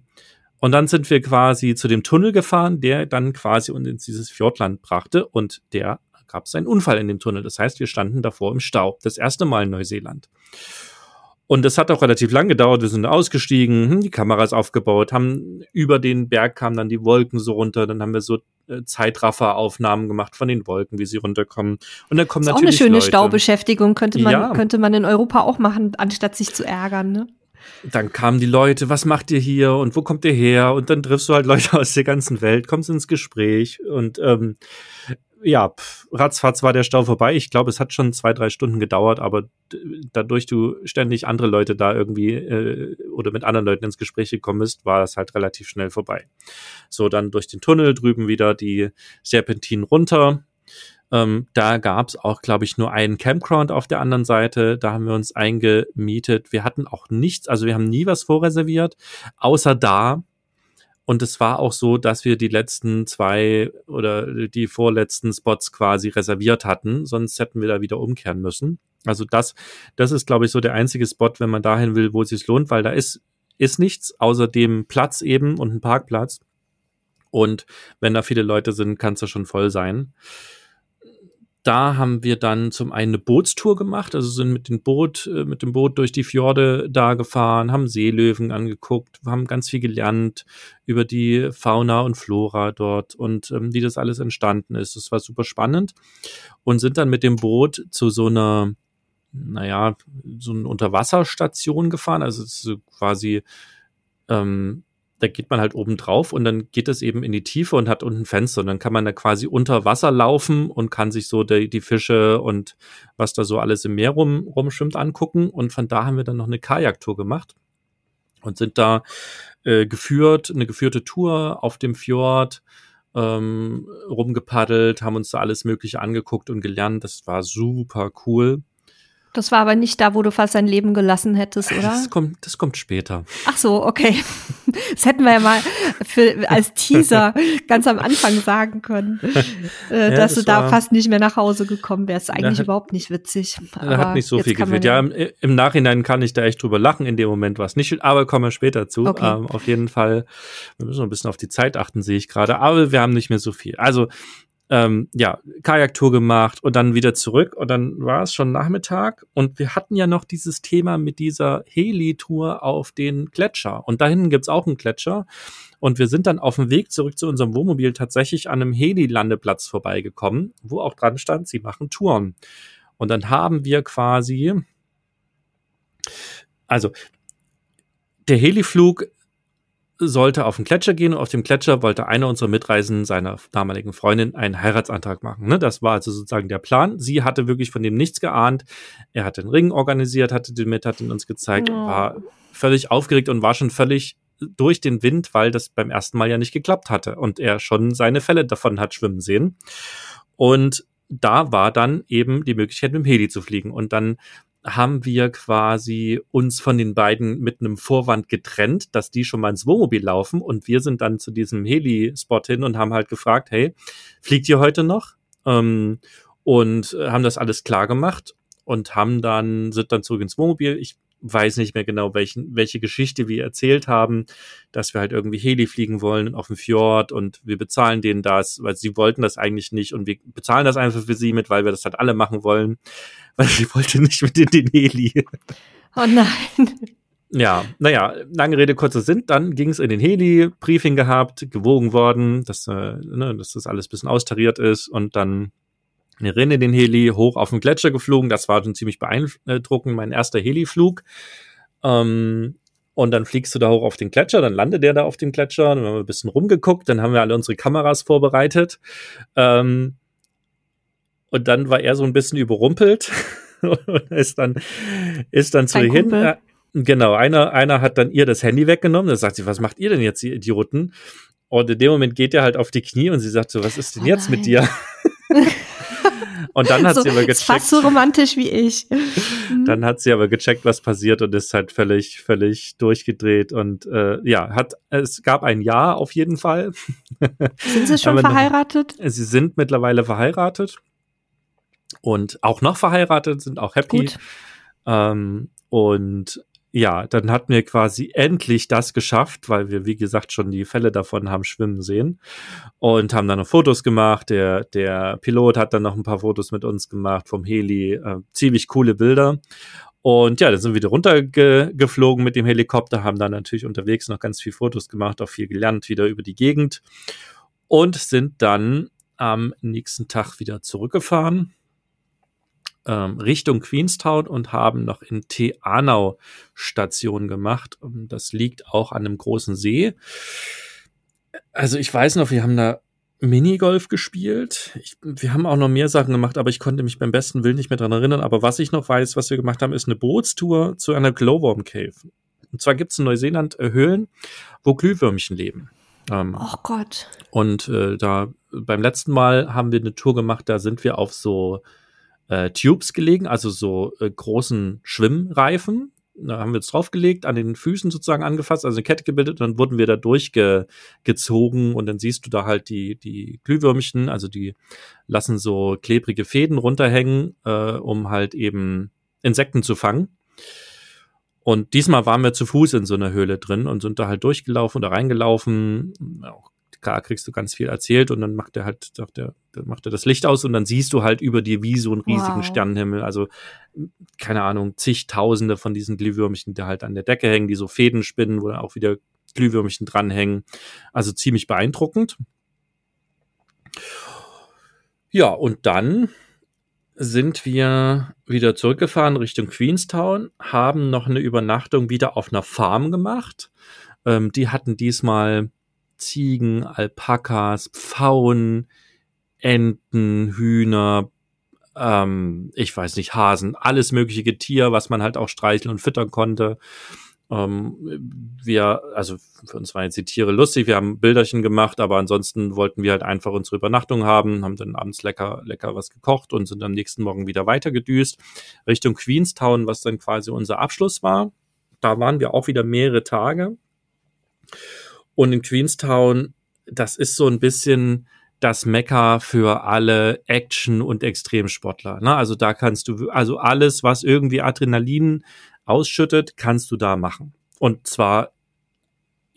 und dann sind wir quasi zu dem Tunnel gefahren, der dann quasi uns in dieses Fjordland brachte und der gab es einen Unfall in dem Tunnel. Das heißt, wir standen davor im Stau. Das erste Mal in Neuseeland. Und das hat auch relativ lang gedauert. Wir sind ausgestiegen, hm, die Kamera ist aufgebaut, haben über den Berg kamen dann die Wolken so runter. Dann haben wir so äh, Zeitrafferaufnahmen gemacht von den Wolken, wie sie runterkommen. Und dann kommen das natürlich auch eine schöne Leute. Staubeschäftigung könnte man ja. könnte man in Europa auch machen, anstatt sich zu ärgern. Ne? Dann kamen die Leute, was macht ihr hier und wo kommt ihr her? Und dann triffst du halt Leute aus der ganzen Welt, kommst ins Gespräch und ähm, ja, pff, ratzfatz war der Stau vorbei. Ich glaube, es hat schon zwei, drei Stunden gedauert, aber dadurch du ständig andere Leute da irgendwie äh, oder mit anderen Leuten ins Gespräch gekommen bist, war das halt relativ schnell vorbei. So, dann durch den Tunnel drüben wieder die Serpentinen runter. Ähm, da gab es auch, glaube ich, nur einen Campground auf der anderen Seite. Da haben wir uns eingemietet. Wir hatten auch nichts, also wir haben nie was vorreserviert, außer da, und es war auch so, dass wir die letzten zwei oder die vorletzten Spots quasi reserviert hatten, sonst hätten wir da wieder umkehren müssen. Also das, das ist, glaube ich, so der einzige Spot, wenn man dahin will, wo es sich lohnt, weil da ist, ist nichts außer dem Platz eben und ein Parkplatz. Und wenn da viele Leute sind, kann es ja schon voll sein da haben wir dann zum einen eine Bootstour gemacht, also sind mit dem Boot, äh, mit dem Boot durch die Fjorde da gefahren, haben Seelöwen angeguckt, haben ganz viel gelernt über die Fauna und Flora dort und ähm, wie das alles entstanden ist. Das war super spannend und sind dann mit dem Boot zu so einer, naja, so eine Unterwasserstation gefahren, also quasi ähm, da geht man halt oben drauf und dann geht es eben in die Tiefe und hat unten Fenster und dann kann man da quasi unter Wasser laufen und kann sich so die, die Fische und was da so alles im Meer rum, rumschwimmt angucken und von da haben wir dann noch eine Kajaktour gemacht und sind da äh, geführt, eine geführte Tour auf dem Fjord ähm, rumgepaddelt, haben uns da alles Mögliche angeguckt und gelernt. Das war super cool. Das war aber nicht da, wo du fast dein Leben gelassen hättest, oder? Das kommt, das kommt später. Ach so, okay. Das hätten wir ja mal für, als Teaser ganz am Anfang sagen können, äh, ja, dass das du da fast nicht mehr nach Hause gekommen wärst. Eigentlich hat, überhaupt nicht witzig. Da hat nicht so viel gefehlt. Ja, im, im, Nachhinein kann ich da echt drüber lachen. In dem Moment war es nicht, aber kommen wir später zu. Okay. Ähm, auf jeden Fall, wir müssen ein bisschen auf die Zeit achten, sehe ich gerade. Aber wir haben nicht mehr so viel. Also ähm, ja, Kajaktour gemacht und dann wieder zurück. Und dann war es schon Nachmittag. Und wir hatten ja noch dieses Thema mit dieser Heli-Tour auf den Gletscher. Und da hinten gibt's auch einen Gletscher. Und wir sind dann auf dem Weg zurück zu unserem Wohnmobil tatsächlich an einem Heli-Landeplatz vorbeigekommen, wo auch dran stand, sie machen Touren. Und dann haben wir quasi, also der Heliflug sollte auf den Gletscher gehen und auf dem Gletscher wollte einer unserer Mitreisenden seiner damaligen Freundin einen Heiratsantrag machen. Ne? Das war also sozusagen der Plan. Sie hatte wirklich von dem nichts geahnt. Er hat den Ring organisiert, hatte den mit, hat ihn uns gezeigt, oh. war völlig aufgeregt und war schon völlig durch den Wind, weil das beim ersten Mal ja nicht geklappt hatte und er schon seine Fälle davon hat schwimmen sehen. Und da war dann eben die Möglichkeit, mit dem Heli zu fliegen. Und dann haben wir quasi uns von den beiden mit einem Vorwand getrennt, dass die schon mal ins Wohnmobil laufen und wir sind dann zu diesem Heli-Spot hin und haben halt gefragt, hey, fliegt ihr heute noch? Ähm, und haben das alles klar gemacht und haben dann, sind dann zurück ins Wohnmobil. Ich weiß nicht mehr genau, welchen, welche Geschichte wir erzählt haben, dass wir halt irgendwie Heli fliegen wollen auf dem Fjord und wir bezahlen denen das, weil sie wollten das eigentlich nicht und wir bezahlen das einfach für sie mit, weil wir das halt alle machen wollen, weil sie wollte nicht mit in den Heli. Oh nein. Ja, naja, lange Rede, kurzer Sinn. Dann ging es in den Heli, Briefing gehabt, gewogen worden, dass, äh, ne, dass das alles bisschen austariert ist und dann wir rennen in den Heli hoch auf den Gletscher geflogen. Das war schon ziemlich beeindruckend, mein erster Heliflug. Ähm, und dann fliegst du da hoch auf den Gletscher, dann landet der da auf dem Gletscher, dann haben wir ein bisschen rumgeguckt, dann haben wir alle unsere Kameras vorbereitet. Ähm, und dann war er so ein bisschen überrumpelt und ist dann, ist dann zu ihr hin. Äh, genau, einer, einer hat dann ihr das Handy weggenommen. Da sagt sie, was macht ihr denn jetzt, ihr Idioten? Und in dem Moment geht er halt auf die Knie und sie sagt so, was ist denn oh jetzt mit dir? Und dann hat so, sie aber gecheckt. Fast so romantisch wie ich. Dann hat sie aber gecheckt, was passiert und ist halt völlig, völlig durchgedreht und äh, ja, hat es gab ein Ja auf jeden Fall. Sind sie schon verheiratet? sie sind mittlerweile verheiratet und auch noch verheiratet, sind auch happy. Gut. Ähm, und ja, dann hatten wir quasi endlich das geschafft, weil wir, wie gesagt, schon die Fälle davon haben schwimmen sehen und haben dann noch Fotos gemacht. Der, der Pilot hat dann noch ein paar Fotos mit uns gemacht vom Heli. Äh, ziemlich coole Bilder. Und ja, dann sind wir wieder runtergeflogen mit dem Helikopter, haben dann natürlich unterwegs noch ganz viel Fotos gemacht, auch viel gelernt wieder über die Gegend und sind dann am nächsten Tag wieder zurückgefahren ähm, Richtung Queenstown und haben noch in Teanau Station gemacht. Ähm, das liegt auch an einem großen See. Also ich weiß noch, wir haben da Minigolf gespielt. Ich, wir haben auch noch mehr Sachen gemacht, aber ich konnte mich beim besten Willen nicht mehr dran erinnern. Aber was ich noch weiß, was wir gemacht haben, ist eine Bootstour zu einer Glowworm Cave. Und zwar gibt es in Neuseeland äh, Höhlen, wo Glühwürmchen leben. Ähm, oh Gott. Und äh, da beim letzten Mal haben wir eine Tour gemacht, da sind wir auf so äh, Tubes gelegen, also so äh, großen Schwimmreifen. Da haben wir uns draufgelegt, an den Füßen sozusagen angefasst, also eine Kette gebildet, und dann wurden wir da durchgezogen und dann siehst du da halt die, die Glühwürmchen, also die lassen so klebrige Fäden runterhängen, äh, um halt eben Insekten zu fangen. Und diesmal waren wir zu Fuß in so einer Höhle drin und sind da halt durchgelaufen oder reingelaufen. Auch klar kriegst du ganz viel erzählt und dann macht er halt, sagt er, dann macht er das Licht aus und dann siehst du halt über dir wie so einen riesigen wow. Sternenhimmel. Also, keine Ahnung, zigtausende von diesen Glühwürmchen, die halt an der Decke hängen, die so Fäden spinnen, wo dann auch wieder Glühwürmchen dranhängen. Also ziemlich beeindruckend. Ja, und dann sind wir wieder zurückgefahren Richtung Queenstown, haben noch eine Übernachtung wieder auf einer Farm gemacht. Ähm, die hatten diesmal Ziegen, Alpakas, Pfauen, Enten, Hühner, ähm, ich weiß nicht, Hasen, alles mögliche Getier, was man halt auch streicheln und füttern konnte. Ähm, wir, also für uns waren jetzt die Tiere lustig, wir haben Bilderchen gemacht, aber ansonsten wollten wir halt einfach unsere Übernachtung haben, haben dann abends lecker, lecker was gekocht und sind am nächsten Morgen wieder weitergedüst Richtung Queenstown, was dann quasi unser Abschluss war. Da waren wir auch wieder mehrere Tage. Und in Queenstown, das ist so ein bisschen das Mekka für alle Action- und Extremsportler. Ne? Also da kannst du, also alles, was irgendwie Adrenalin ausschüttet, kannst du da machen. Und zwar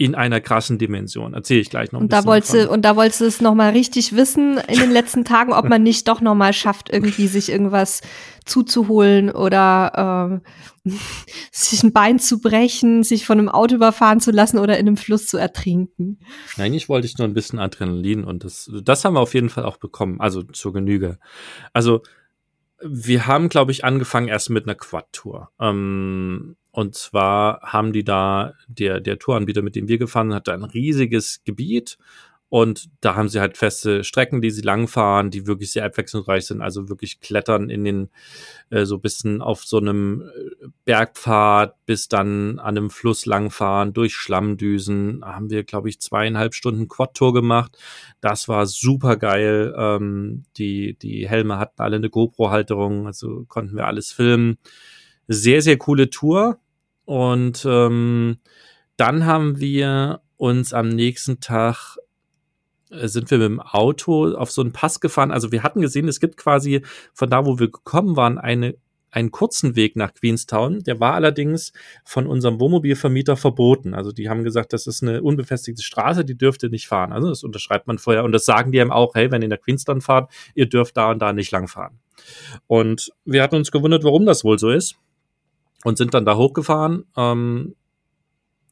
in einer krassen Dimension. Erzähle ich gleich noch ein und da wolltest du, Und da wolltest du es nochmal richtig wissen in den letzten Tagen, ob man nicht doch nochmal schafft, irgendwie sich irgendwas zuzuholen oder äh, sich ein Bein zu brechen, sich von einem Auto überfahren zu lassen oder in einem Fluss zu ertrinken. Eigentlich wollte ich nur ein bisschen Adrenalin und das, das haben wir auf jeden Fall auch bekommen, also zur Genüge. Also wir haben, glaube ich, angefangen erst mit einer Quad-Tour. Ähm, und zwar haben die da, der, der Touranbieter, mit dem wir gefahren sind, hat ein riesiges Gebiet. Und da haben sie halt feste Strecken, die sie langfahren, die wirklich sehr abwechslungsreich sind. Also wirklich klettern in den, äh, so bisschen auf so einem äh, Bergpfad, bis dann an einem Fluss langfahren, durch Schlammdüsen. Da haben wir, glaube ich, zweieinhalb Stunden Quad-Tour gemacht. Das war super geil. Ähm, die, die Helme hatten alle eine GoPro-Halterung, also konnten wir alles filmen sehr, sehr coole Tour. Und ähm, dann haben wir uns am nächsten Tag sind wir mit dem Auto auf so einen Pass gefahren. Also wir hatten gesehen, es gibt quasi von da, wo wir gekommen waren, eine, einen kurzen Weg nach Queenstown. Der war allerdings von unserem Wohnmobilvermieter verboten. Also die haben gesagt, das ist eine unbefestigte Straße, die dürft ihr nicht fahren. Also das unterschreibt man vorher und das sagen die einem auch, hey, wenn ihr nach Queenstown fahrt, ihr dürft da und da nicht langfahren. Und wir hatten uns gewundert, warum das wohl so ist und sind dann da hochgefahren. Ähm,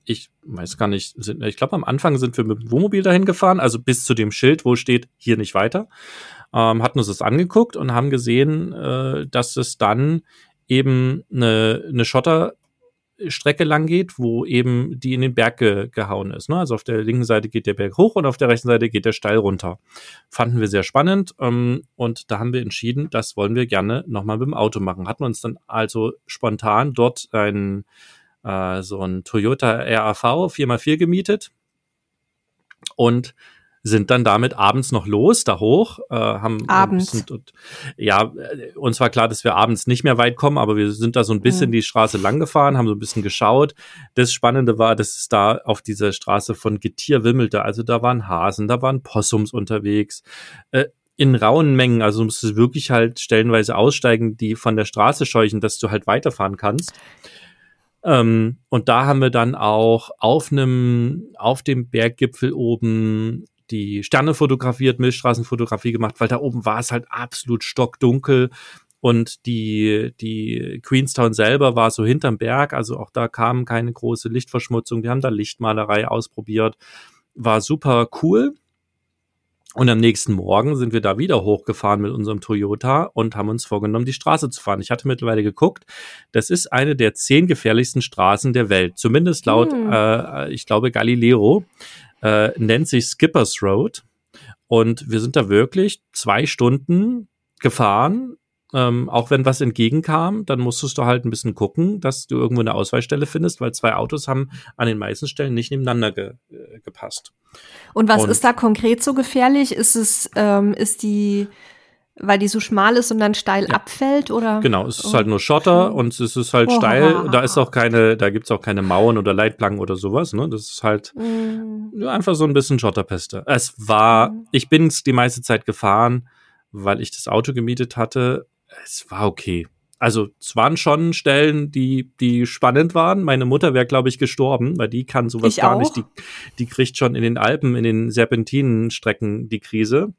ich weiß gar nicht, sind, ich glaube am Anfang sind wir mit dem Wohnmobil dahin gefahren, also bis zu dem Schild, wo steht, hier nicht weiter. Ähm, hatten uns das angeguckt und haben gesehen, äh, dass es dann eben eine, eine Schotter Strecke lang geht, wo eben die in den Berg ge gehauen ist. Ne? Also auf der linken Seite geht der Berg hoch und auf der rechten Seite geht der steil runter. Fanden wir sehr spannend ähm, und da haben wir entschieden, das wollen wir gerne nochmal mit dem Auto machen. Hatten uns dann also spontan dort ein äh, so ein Toyota RAV 4x4 gemietet und sind dann damit abends noch los, da hoch, äh, haben abends. Dort, ja, äh, uns war klar, dass wir abends nicht mehr weit kommen, aber wir sind da so ein bisschen mhm. die Straße lang gefahren, haben so ein bisschen geschaut. Das Spannende war, dass es da auf dieser Straße von Getier wimmelte. Also da waren Hasen, da waren Possums unterwegs. Äh, in rauen Mengen, also du musstest wirklich halt stellenweise aussteigen, die von der Straße scheuchen, dass du halt weiterfahren kannst. Ähm, und da haben wir dann auch auf einem, auf dem Berggipfel oben die Sterne fotografiert, Milchstraßenfotografie gemacht, weil da oben war es halt absolut stockdunkel und die, die Queenstown selber war so hinterm Berg, also auch da kam keine große Lichtverschmutzung. Wir haben da Lichtmalerei ausprobiert, war super cool. Und am nächsten Morgen sind wir da wieder hochgefahren mit unserem Toyota und haben uns vorgenommen, die Straße zu fahren. Ich hatte mittlerweile geguckt, das ist eine der zehn gefährlichsten Straßen der Welt. Zumindest laut, hm. äh, ich glaube, Galileo äh, nennt sich Skippers Road. Und wir sind da wirklich zwei Stunden gefahren. Ähm, auch wenn was entgegenkam, dann musstest du halt ein bisschen gucken, dass du irgendwo eine Ausweichstelle findest, weil zwei Autos haben an den meisten Stellen nicht nebeneinander ge äh, gepasst. Und was und, ist da konkret so gefährlich? Ist es, ähm, ist die weil die so schmal ist und dann steil ja. abfällt, oder? Genau, es ist oh. halt nur Schotter und es ist halt oh. steil. Da ist auch keine, da gibt's auch keine Mauern oder Leitplanken oder sowas. Ne? Das ist halt mm. einfach so ein bisschen Schotterpeste. Es war, mm. ich bin die meiste Zeit gefahren, weil ich das Auto gemietet hatte. Es war okay. Also es waren schon Stellen, die, die spannend waren. Meine Mutter wäre, glaube ich, gestorben, weil die kann sowas ich gar auch. nicht. Die, die kriegt schon in den Alpen, in den Serpentinenstrecken die Krise.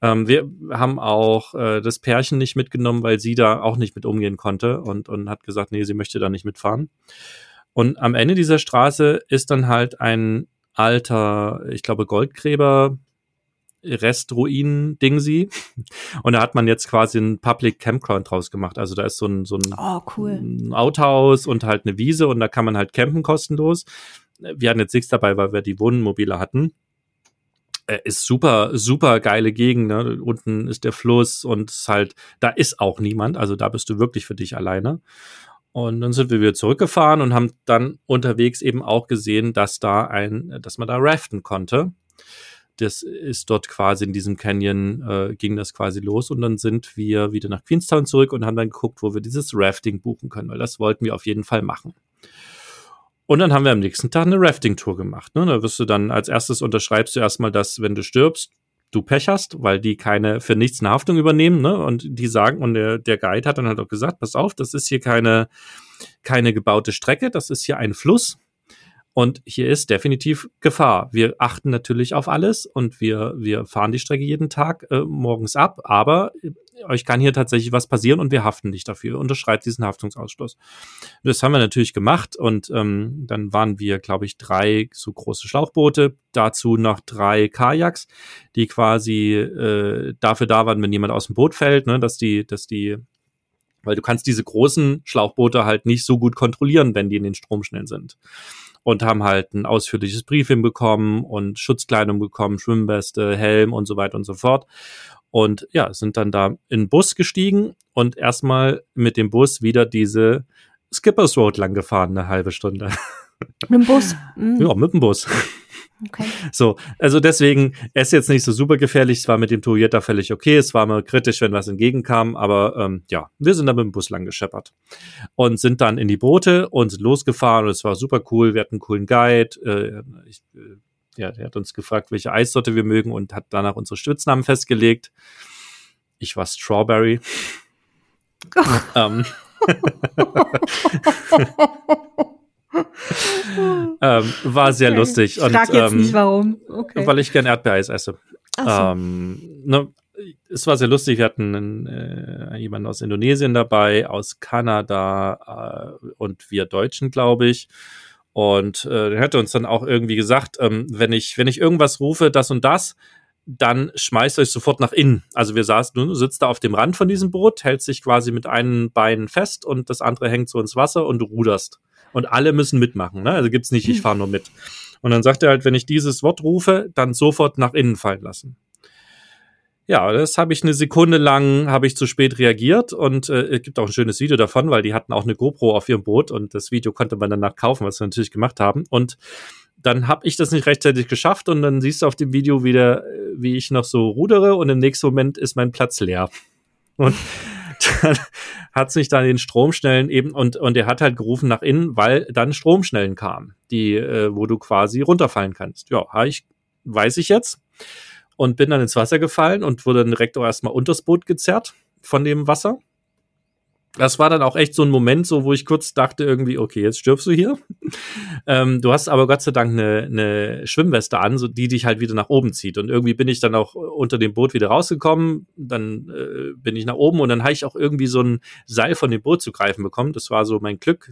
Ähm, wir haben auch äh, das Pärchen nicht mitgenommen, weil sie da auch nicht mit umgehen konnte und, und hat gesagt, nee, sie möchte da nicht mitfahren. Und am Ende dieser Straße ist dann halt ein alter, ich glaube, Goldgräber, Restruinen Dingsy. Und da hat man jetzt quasi ein Public Campground draus gemacht. Also da ist so ein, so ein, oh, cool. ein Outhouse und halt eine Wiese und da kann man halt campen kostenlos. Wir hatten jetzt nichts dabei, weil wir die Wohnmobile hatten. Äh, ist super, super geile Gegend. Ne? Unten ist der Fluss und es halt, da ist auch niemand. Also da bist du wirklich für dich alleine. Und dann sind wir wieder zurückgefahren und haben dann unterwegs eben auch gesehen, dass da ein, dass man da raften konnte. Das ist dort quasi in diesem Canyon, äh, ging das quasi los und dann sind wir wieder nach Queenstown zurück und haben dann geguckt, wo wir dieses Rafting buchen können, weil das wollten wir auf jeden Fall machen. Und dann haben wir am nächsten Tag eine Rafting-Tour gemacht. Ne? Da wirst du dann als erstes unterschreibst du erstmal, dass, wenn du stirbst, du Pech hast, weil die keine für nichts eine Haftung übernehmen, ne? Und die sagen, und der, der Guide hat dann halt auch gesagt, pass auf, das ist hier keine, keine gebaute Strecke, das ist hier ein Fluss. Und hier ist definitiv Gefahr. Wir achten natürlich auf alles und wir, wir fahren die Strecke jeden Tag äh, morgens ab, aber äh, euch kann hier tatsächlich was passieren und wir haften nicht dafür. Unterschreibt diesen Haftungsausschluss. Das haben wir natürlich gemacht und ähm, dann waren wir, glaube ich, drei so große Schlauchboote, dazu noch drei Kajaks, die quasi äh, dafür da waren, wenn jemand aus dem Boot fällt, ne, dass die, dass die weil du kannst diese großen Schlauchboote halt nicht so gut kontrollieren, wenn die in den Strom schnell sind und haben halt ein ausführliches Briefing bekommen und Schutzkleidung bekommen, Schwimmweste, Helm und so weiter und so fort. Und ja, sind dann da in den Bus gestiegen und erstmal mit dem Bus wieder diese Skippers Road lang gefahren, eine halbe Stunde. Mit dem Bus? Mhm. Ja, mit dem Bus. Okay. So, also deswegen, er ist jetzt nicht so super gefährlich. Es war mit dem Toyota völlig okay. Es war mal kritisch, wenn was entgegenkam, aber ähm, ja, wir sind dann mit dem Bus lang gescheppert und sind dann in die Boote und sind losgefahren und es war super cool. Wir hatten einen coolen Guide. Äh, ich, äh, ja, der hat uns gefragt, welche Eissorte wir mögen und hat danach unsere Stütznamen festgelegt. Ich war Strawberry. ähm. ähm, war sehr okay. lustig. Ich frag jetzt ähm, nicht warum. Okay. Weil ich gern Erdbeereis esse. So. Ähm, ne, es war sehr lustig. Wir hatten äh, jemanden aus Indonesien dabei, aus Kanada äh, und wir Deutschen, glaube ich. Und äh, der hätte uns dann auch irgendwie gesagt, ähm, wenn ich wenn ich irgendwas rufe, das und das, dann schmeißt euch sofort nach innen. Also wir saßen, du sitzt da auf dem Rand von diesem Boot, hältst dich quasi mit einem Bein fest und das andere hängt so ins Wasser und du ruderst und alle müssen mitmachen. Ne? Also gibt's nicht, ich fahre nur mit. Und dann sagt er halt, wenn ich dieses Wort rufe, dann sofort nach innen fallen lassen. Ja, das habe ich eine Sekunde lang, habe ich zu spät reagiert und äh, es gibt auch ein schönes Video davon, weil die hatten auch eine GoPro auf ihrem Boot und das Video konnte man danach kaufen, was wir natürlich gemacht haben. Und dann habe ich das nicht rechtzeitig geschafft und dann siehst du auf dem Video wieder, wie ich noch so rudere und im nächsten Moment ist mein Platz leer. Und hat sich dann den Stromschnellen eben und und er hat halt gerufen nach innen, weil dann Stromschnellen kamen, die äh, wo du quasi runterfallen kannst. Ja, ich weiß ich jetzt und bin dann ins Wasser gefallen und wurde direkt auch erstmal unters Boot gezerrt von dem Wasser. Das war dann auch echt so ein Moment, so wo ich kurz dachte irgendwie, okay, jetzt stirbst du hier. ähm, du hast aber Gott sei Dank eine, eine Schwimmweste an, so die dich halt wieder nach oben zieht. Und irgendwie bin ich dann auch unter dem Boot wieder rausgekommen. Dann äh, bin ich nach oben und dann habe ich auch irgendwie so ein Seil von dem Boot zu greifen bekommen. Das war so mein Glück.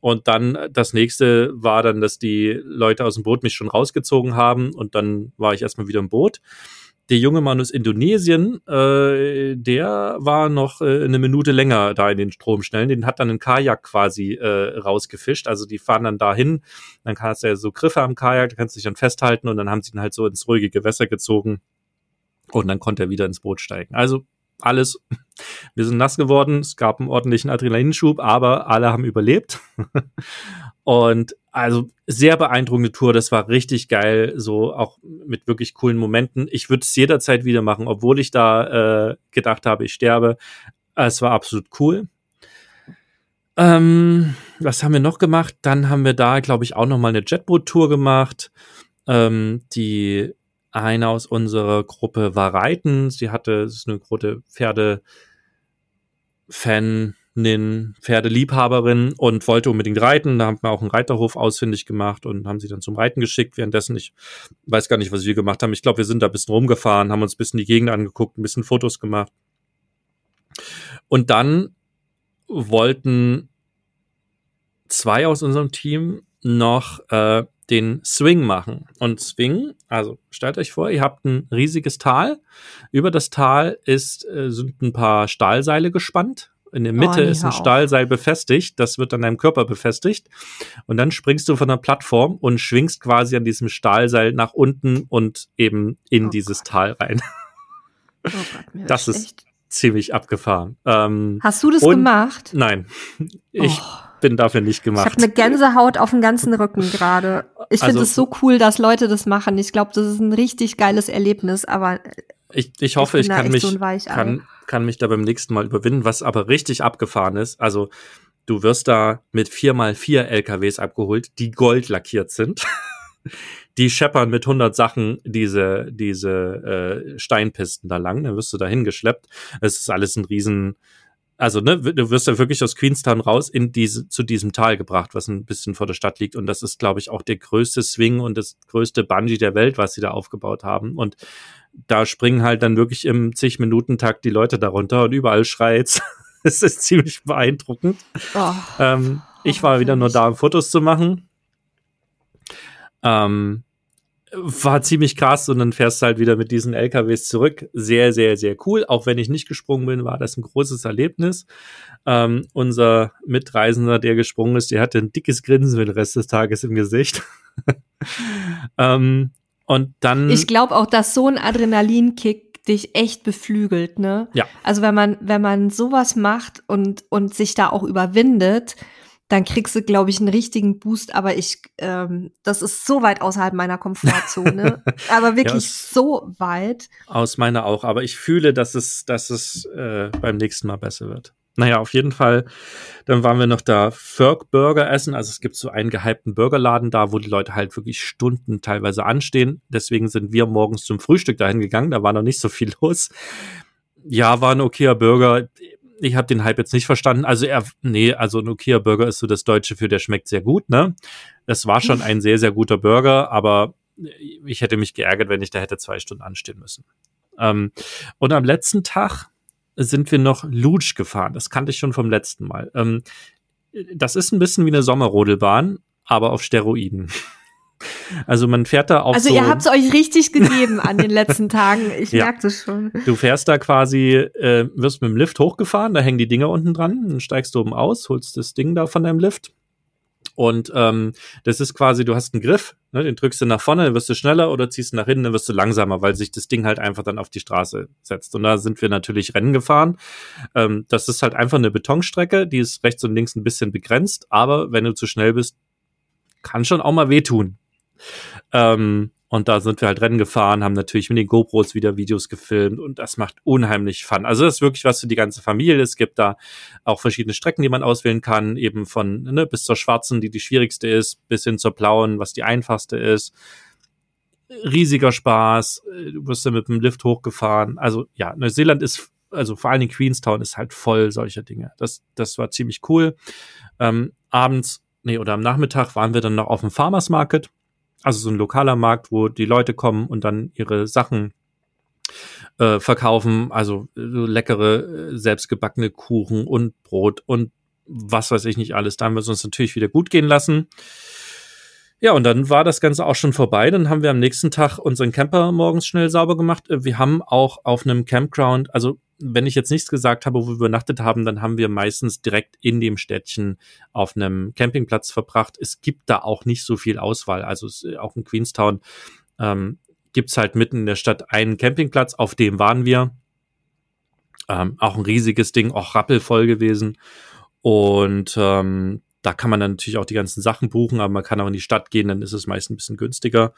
Und dann das nächste war dann, dass die Leute aus dem Boot mich schon rausgezogen haben und dann war ich erstmal wieder im Boot. Der junge Mann aus Indonesien, äh, der war noch äh, eine Minute länger da in den Stromschnellen. Den hat dann ein Kajak quasi äh, rausgefischt. Also die fahren dann dahin, dann kannst du ja so Griffe am Kajak, da kannst du dich dann festhalten und dann haben sie ihn halt so ins ruhige Gewässer gezogen und dann konnte er wieder ins Boot steigen. Also alles. Wir sind nass geworden, es gab einen ordentlichen Adrenalinschub, aber alle haben überlebt. Und also sehr beeindruckende Tour, das war richtig geil, so auch mit wirklich coolen Momenten. Ich würde es jederzeit wieder machen, obwohl ich da äh, gedacht habe, ich sterbe. Es war absolut cool. Ähm, was haben wir noch gemacht? Dann haben wir da, glaube ich, auch noch mal eine Jetboot-Tour gemacht. Ähm, die eine aus unserer Gruppe war reiten. Sie hatte, es ist eine große Pferde-Fanin, Pferdeliebhaberin und wollte unbedingt reiten. Da haben wir auch einen Reiterhof ausfindig gemacht und haben sie dann zum Reiten geschickt. Währenddessen, ich weiß gar nicht, was wir gemacht haben. Ich glaube, wir sind da ein bisschen rumgefahren, haben uns ein bisschen die Gegend angeguckt, ein bisschen Fotos gemacht. Und dann wollten zwei aus unserem Team noch äh, den Swing machen. Und Swing, also stellt euch vor, ihr habt ein riesiges Tal. Über das Tal ist, äh, sind ein paar Stahlseile gespannt. In der Mitte oh, ist ein Stahlseil befestigt, das wird an deinem Körper befestigt. Und dann springst du von der Plattform und schwingst quasi an diesem Stahlseil nach unten und eben in oh dieses Gott. Tal rein. Oh Gott, das ist echt. ziemlich abgefahren. Ähm, Hast du das gemacht? Nein. Ich oh bin dafür nicht gemacht. Ich habe eine Gänsehaut auf dem ganzen Rücken gerade. Ich finde also, es so cool, dass Leute das machen. Ich glaube, das ist ein richtig geiles Erlebnis, aber ich, ich hoffe, ich, ich kann mich, so kann, kann mich da beim nächsten Mal überwinden, was aber richtig abgefahren ist. Also, du wirst da mit vier mal vier LKWs abgeholt, die gold lackiert sind. die scheppern mit 100 Sachen diese, diese äh, Steinpisten da lang. Dann wirst du da hingeschleppt. Es ist alles ein riesen, also ne, du wirst ja wirklich aus Queenstown raus in diese, zu diesem Tal gebracht, was ein bisschen vor der Stadt liegt. Und das ist, glaube ich, auch der größte Swing und das größte Bungee der Welt, was sie da aufgebaut haben. Und da springen halt dann wirklich im zig Minuten Takt die Leute darunter und überall schreit's. es ist ziemlich beeindruckend. Oh, ähm, ich war wieder nur da, um Fotos zu machen. Ähm, war ziemlich krass und dann fährst du halt wieder mit diesen LKWs zurück. Sehr, sehr, sehr cool. Auch wenn ich nicht gesprungen bin, war das ein großes Erlebnis. Ähm, unser Mitreisender, der gesprungen ist, der hatte ein dickes Grinsen für den Rest des Tages im Gesicht. ähm, und dann. Ich glaube auch, dass so ein Adrenalinkick dich echt beflügelt, ne? Ja. Also wenn man, wenn man sowas macht und, und sich da auch überwindet, dann kriegst du, glaube ich, einen richtigen Boost. Aber ich, ähm, das ist so weit außerhalb meiner Komfortzone. aber wirklich ja, so weit. Aus meiner auch. Aber ich fühle, dass es, dass es äh, beim nächsten Mal besser wird. Naja, auf jeden Fall. Dann waren wir noch da Ferg Burger essen. Also es gibt so einen gehypten Burgerladen da, wo die Leute halt wirklich Stunden teilweise anstehen. Deswegen sind wir morgens zum Frühstück dahin gegangen. Da war noch nicht so viel los. Ja, war ein okayer Burger ich habe den Hype jetzt nicht verstanden. Also er, nee, also okayer Burger ist so das Deutsche für, der schmeckt sehr gut, ne? Das war schon ein sehr, sehr guter Burger, aber ich hätte mich geärgert, wenn ich da hätte zwei Stunden anstehen müssen. Ähm, und am letzten Tag sind wir noch Luge gefahren. Das kannte ich schon vom letzten Mal. Ähm, das ist ein bisschen wie eine Sommerrodelbahn, aber auf Steroiden. Also man fährt da auch Also so ihr habt es euch richtig gegeben an den letzten Tagen. Ich ja. merke das schon. Du fährst da quasi, äh, wirst mit dem Lift hochgefahren, da hängen die Dinger unten dran, dann steigst du oben aus, holst das Ding da von deinem Lift. Und ähm, das ist quasi, du hast einen Griff, ne, den drückst du nach vorne, dann wirst du schneller oder ziehst du nach hinten, dann wirst du langsamer, weil sich das Ding halt einfach dann auf die Straße setzt. Und da sind wir natürlich Rennen gefahren. Ähm, das ist halt einfach eine Betonstrecke, die ist rechts und links ein bisschen begrenzt, aber wenn du zu schnell bist, kann schon auch mal wehtun. Ähm, und da sind wir halt Rennen gefahren, haben natürlich mit den GoPros wieder Videos gefilmt und das macht unheimlich Fun. Also das ist wirklich was für die ganze Familie. Es gibt da auch verschiedene Strecken, die man auswählen kann, eben von ne, bis zur schwarzen, die die schwierigste ist, bis hin zur blauen, was die einfachste ist. Riesiger Spaß. Du wirst da mit dem Lift hochgefahren. Also ja, Neuseeland ist, also vor allen Dingen Queenstown ist halt voll solcher Dinge. Das, das war ziemlich cool. Ähm, abends, nee, oder am Nachmittag waren wir dann noch auf dem Farmers Market also so ein lokaler Markt, wo die Leute kommen und dann ihre Sachen äh, verkaufen, also so leckere, äh, selbstgebackene Kuchen und Brot und was weiß ich nicht alles. Da haben wir es uns natürlich wieder gut gehen lassen. Ja, und dann war das Ganze auch schon vorbei. Dann haben wir am nächsten Tag unseren Camper morgens schnell sauber gemacht. Äh, wir haben auch auf einem Campground, also wenn ich jetzt nichts gesagt habe, wo wir übernachtet haben, dann haben wir meistens direkt in dem Städtchen auf einem Campingplatz verbracht. Es gibt da auch nicht so viel Auswahl. Also äh, auch in Queenstown ähm, gibt halt mitten in der Stadt einen Campingplatz, auf dem waren wir. Ähm, auch ein riesiges Ding, auch rappelvoll gewesen. Und ähm, da kann man dann natürlich auch die ganzen Sachen buchen, aber man kann auch in die Stadt gehen, dann ist es meist ein bisschen günstiger.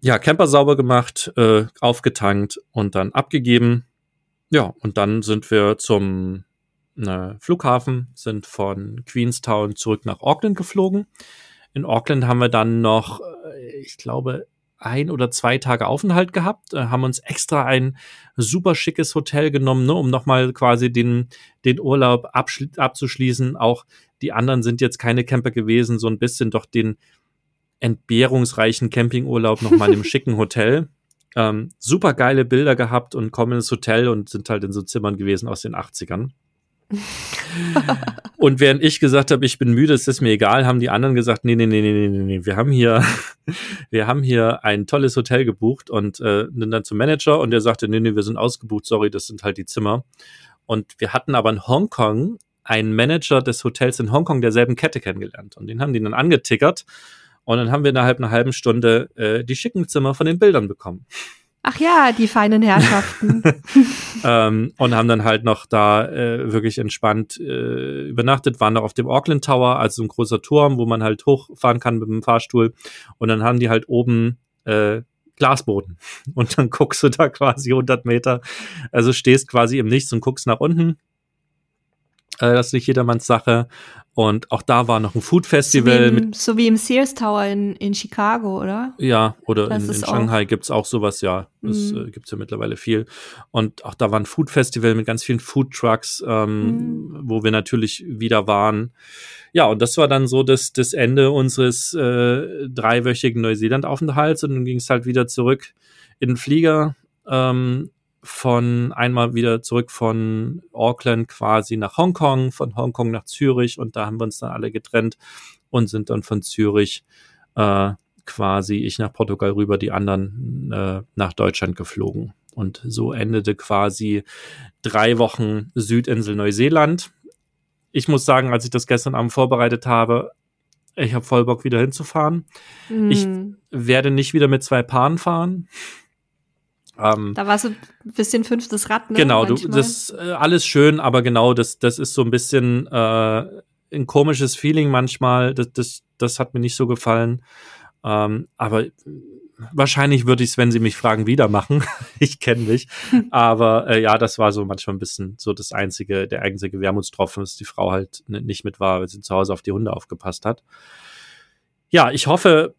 Ja, Camper sauber gemacht, äh, aufgetankt und dann abgegeben. Ja, und dann sind wir zum äh, Flughafen, sind von Queenstown zurück nach Auckland geflogen. In Auckland haben wir dann noch, äh, ich glaube, ein oder zwei Tage Aufenthalt gehabt, äh, haben uns extra ein super schickes Hotel genommen, ne, um nochmal quasi den, den Urlaub abzuschließen. Auch die anderen sind jetzt keine Camper gewesen, so ein bisschen doch den entbehrungsreichen Campingurlaub nochmal im schicken Hotel. Ähm, super geile Bilder gehabt und kommen ins Hotel und sind halt in so Zimmern gewesen aus den 80ern. und während ich gesagt habe, ich bin müde, es ist mir egal, haben die anderen gesagt, nee, nee, nee, nee, nee, nee, wir haben hier, wir haben hier ein tolles Hotel gebucht und äh, dann zum Manager und der sagte, nee, nee, wir sind ausgebucht, sorry, das sind halt die Zimmer. Und wir hatten aber in Hongkong einen Manager des Hotels in Hongkong derselben Kette kennengelernt und den haben die dann angetickert und dann haben wir innerhalb einer halben Stunde äh, die schicken Zimmer von den Bildern bekommen. Ach ja, die feinen Herrschaften. ähm, und haben dann halt noch da äh, wirklich entspannt äh, übernachtet, waren noch auf dem Auckland Tower, also ein großer Turm, wo man halt hochfahren kann mit dem Fahrstuhl. Und dann haben die halt oben äh, Glasboden. Und dann guckst du da quasi 100 Meter, also stehst quasi im Nichts und guckst nach unten äh, das ist nicht jedermanns Sache. Und auch da war noch ein Food Festival. So wie im, so wie im Sears Tower in, in Chicago, oder? Ja, oder das in, in Shanghai gibt's auch sowas, ja. Das mhm. äh, gibt's ja mittlerweile viel. Und auch da war ein Food Festival mit ganz vielen Food Trucks, ähm, mhm. wo wir natürlich wieder waren. Ja, und das war dann so das, das Ende unseres äh, dreiwöchigen Neuseeland-Aufenthalts. Und dann ging es halt wieder zurück in den Flieger. Ähm, von einmal wieder zurück von Auckland quasi nach Hongkong, von Hongkong nach Zürich und da haben wir uns dann alle getrennt und sind dann von Zürich äh, quasi ich nach Portugal rüber, die anderen äh, nach Deutschland geflogen. Und so endete quasi drei Wochen Südinsel Neuseeland. Ich muss sagen, als ich das gestern Abend vorbereitet habe, ich habe voll Bock wieder hinzufahren. Mm. Ich werde nicht wieder mit zwei Paaren fahren. Ähm, da war so ein bisschen fünftes Rad, ne? Genau, du, das äh, alles schön, aber genau, das, das ist so ein bisschen äh, ein komisches Feeling manchmal. Das, das, das hat mir nicht so gefallen. Ähm, aber wahrscheinlich würde ich es, wenn sie mich fragen, wieder machen. ich kenne mich. aber äh, ja, das war so manchmal ein bisschen so das einzige, der einzige Wermutstropfen, dass die Frau halt nicht mit war, weil sie zu Hause auf die Hunde aufgepasst hat. Ja, ich hoffe,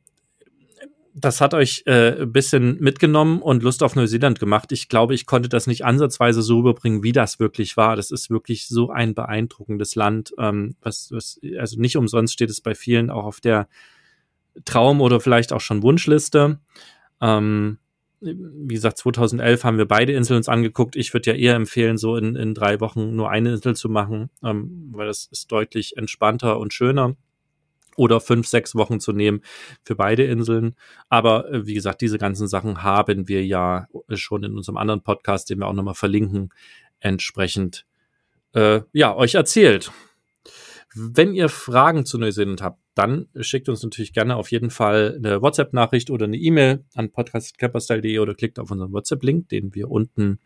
das hat euch äh, ein bisschen mitgenommen und Lust auf Neuseeland gemacht. Ich glaube, ich konnte das nicht ansatzweise so rüberbringen, wie das wirklich war. Das ist wirklich so ein beeindruckendes Land. Ähm, was, was, also nicht umsonst steht es bei vielen auch auf der Traum- oder vielleicht auch schon Wunschliste. Ähm, wie gesagt, 2011 haben wir beide Inseln uns angeguckt. Ich würde ja eher empfehlen, so in, in drei Wochen nur eine Insel zu machen, ähm, weil das ist deutlich entspannter und schöner oder fünf, sechs Wochen zu nehmen für beide Inseln. Aber äh, wie gesagt, diese ganzen Sachen haben wir ja schon in unserem anderen Podcast, den wir auch nochmal verlinken, entsprechend äh, ja euch erzählt. Wenn ihr Fragen zu Neuseeland habt, dann schickt uns natürlich gerne auf jeden Fall eine WhatsApp-Nachricht oder eine E-Mail an podcast.camperstyle.de oder klickt auf unseren WhatsApp-Link, den wir unten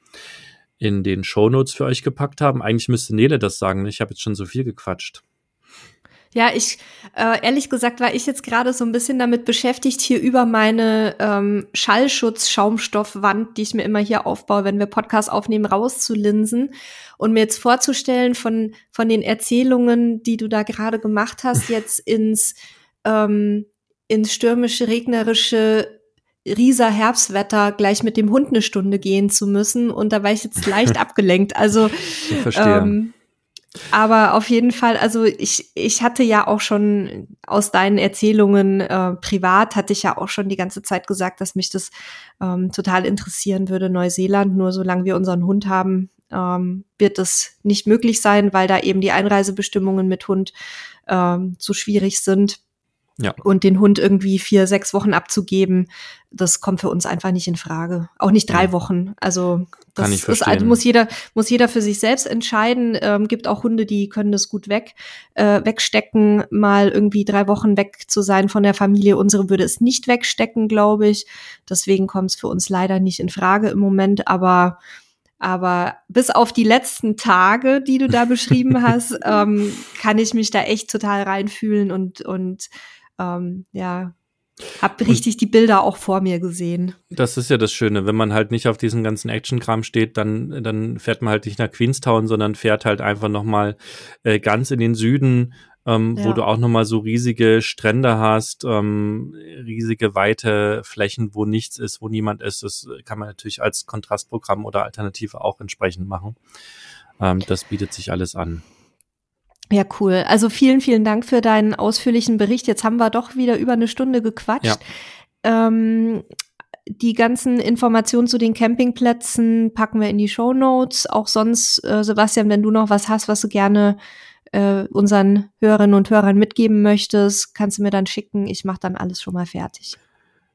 in den Shownotes für euch gepackt haben. Eigentlich müsste Nele das sagen. Ich habe jetzt schon so viel gequatscht. Ja, ich, äh, ehrlich gesagt, war ich jetzt gerade so ein bisschen damit beschäftigt, hier über meine ähm, Schallschutz-Schaumstoffwand, die ich mir immer hier aufbaue, wenn wir Podcasts aufnehmen, rauszulinsen und mir jetzt vorzustellen von, von den Erzählungen, die du da gerade gemacht hast, jetzt ins, ähm, ins stürmische, regnerische Rieser Herbstwetter gleich mit dem Hund eine Stunde gehen zu müssen. Und da war ich jetzt leicht abgelenkt. Also, ich verstehe. Ähm, aber auf jeden Fall, also ich, ich hatte ja auch schon aus deinen Erzählungen äh, privat, hatte ich ja auch schon die ganze Zeit gesagt, dass mich das ähm, total interessieren würde, Neuseeland. Nur solange wir unseren Hund haben, ähm, wird es nicht möglich sein, weil da eben die Einreisebestimmungen mit Hund ähm, zu schwierig sind. Ja. Und den Hund irgendwie vier, sechs Wochen abzugeben, das kommt für uns einfach nicht in Frage. Auch nicht drei ja. Wochen. Also das Kann ich ist, also muss jeder muss jeder für sich selbst entscheiden. Ähm, gibt auch Hunde, die können das gut weg äh, wegstecken, mal irgendwie drei Wochen weg zu sein von der Familie. Unsere würde es nicht wegstecken, glaube ich. Deswegen kommt es für uns leider nicht in Frage im Moment. Aber aber bis auf die letzten Tage, die du da beschrieben hast, ähm, kann ich mich da echt total reinfühlen und und ähm, ja, hab richtig die Bilder auch vor mir gesehen. Das ist ja das Schöne, wenn man halt nicht auf diesen ganzen Action-Kram steht, dann, dann fährt man halt nicht nach Queenstown, sondern fährt halt einfach nochmal äh, ganz in den Süden, ähm, ja. wo du auch nochmal so riesige Strände hast, ähm, riesige weite Flächen, wo nichts ist, wo niemand ist. Das kann man natürlich als Kontrastprogramm oder Alternative auch entsprechend machen. Ähm, das bietet sich alles an. Ja, cool. Also vielen, vielen Dank für deinen ausführlichen Bericht. Jetzt haben wir doch wieder über eine Stunde gequatscht. Ja. Ähm, die ganzen Informationen zu den Campingplätzen packen wir in die Show Notes. Auch sonst, äh, Sebastian, wenn du noch was hast, was du gerne äh, unseren Hörerinnen und Hörern mitgeben möchtest, kannst du mir dann schicken. Ich mache dann alles schon mal fertig.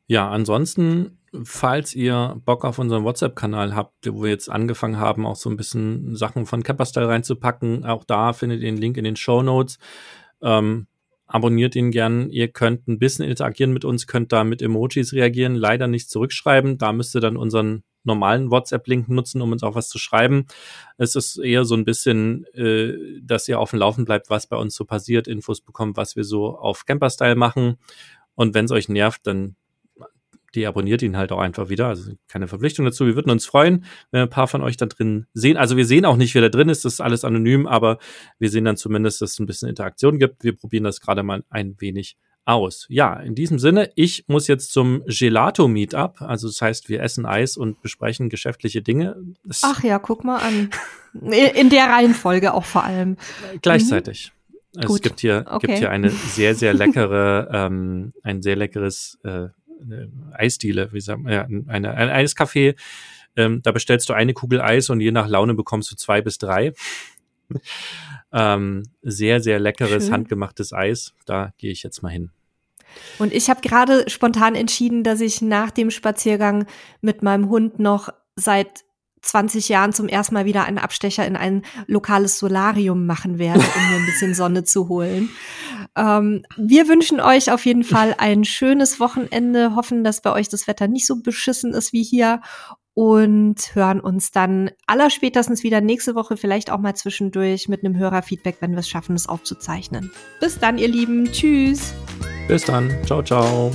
Ja, ansonsten falls ihr Bock auf unseren WhatsApp-Kanal habt, wo wir jetzt angefangen haben, auch so ein bisschen Sachen von Camperstyle reinzupacken, auch da findet ihr den Link in den Show Notes. Ähm, abonniert ihn gern. Ihr könnt ein bisschen interagieren mit uns, könnt da mit Emojis reagieren, leider nicht zurückschreiben. Da müsst ihr dann unseren normalen WhatsApp-Link nutzen, um uns auch was zu schreiben. Es ist eher so ein bisschen, äh, dass ihr auf dem Laufen bleibt, was bei uns so passiert, Infos bekommt, was wir so auf Camperstyle machen. Und wenn es euch nervt, dann deabonniert ihn halt auch einfach wieder. Also keine Verpflichtung dazu. Wir würden uns freuen, wenn ein paar von euch da drin sehen. Also wir sehen auch nicht, wer da drin ist. Das ist alles anonym, aber wir sehen dann zumindest, dass es ein bisschen Interaktion gibt. Wir probieren das gerade mal ein wenig aus. Ja, in diesem Sinne, ich muss jetzt zum Gelato-Meetup. Also das heißt, wir essen Eis und besprechen geschäftliche Dinge. Das Ach ja, guck mal an. In der Reihenfolge auch vor allem. Gleichzeitig. Mhm. Also es gibt hier, okay. gibt hier eine sehr, sehr leckere, ähm, ein sehr leckeres äh, eine Eisdiele, wie sagen wir, ja, eine, ein Eiscafé. Ähm, da bestellst du eine Kugel Eis und je nach Laune bekommst du zwei bis drei. ähm, sehr, sehr leckeres, Schön. handgemachtes Eis. Da gehe ich jetzt mal hin. Und ich habe gerade spontan entschieden, dass ich nach dem Spaziergang mit meinem Hund noch seit 20 Jahren zum ersten Mal wieder einen Abstecher in ein lokales Solarium machen werde, um mir ein bisschen Sonne zu holen. Ähm, wir wünschen euch auf jeden Fall ein schönes Wochenende, hoffen, dass bei euch das Wetter nicht so beschissen ist wie hier und hören uns dann allerspätestens wieder nächste Woche, vielleicht auch mal zwischendurch mit einem Hörerfeedback, wenn wir es schaffen, es aufzuzeichnen. Bis dann, ihr Lieben. Tschüss. Bis dann. Ciao, ciao.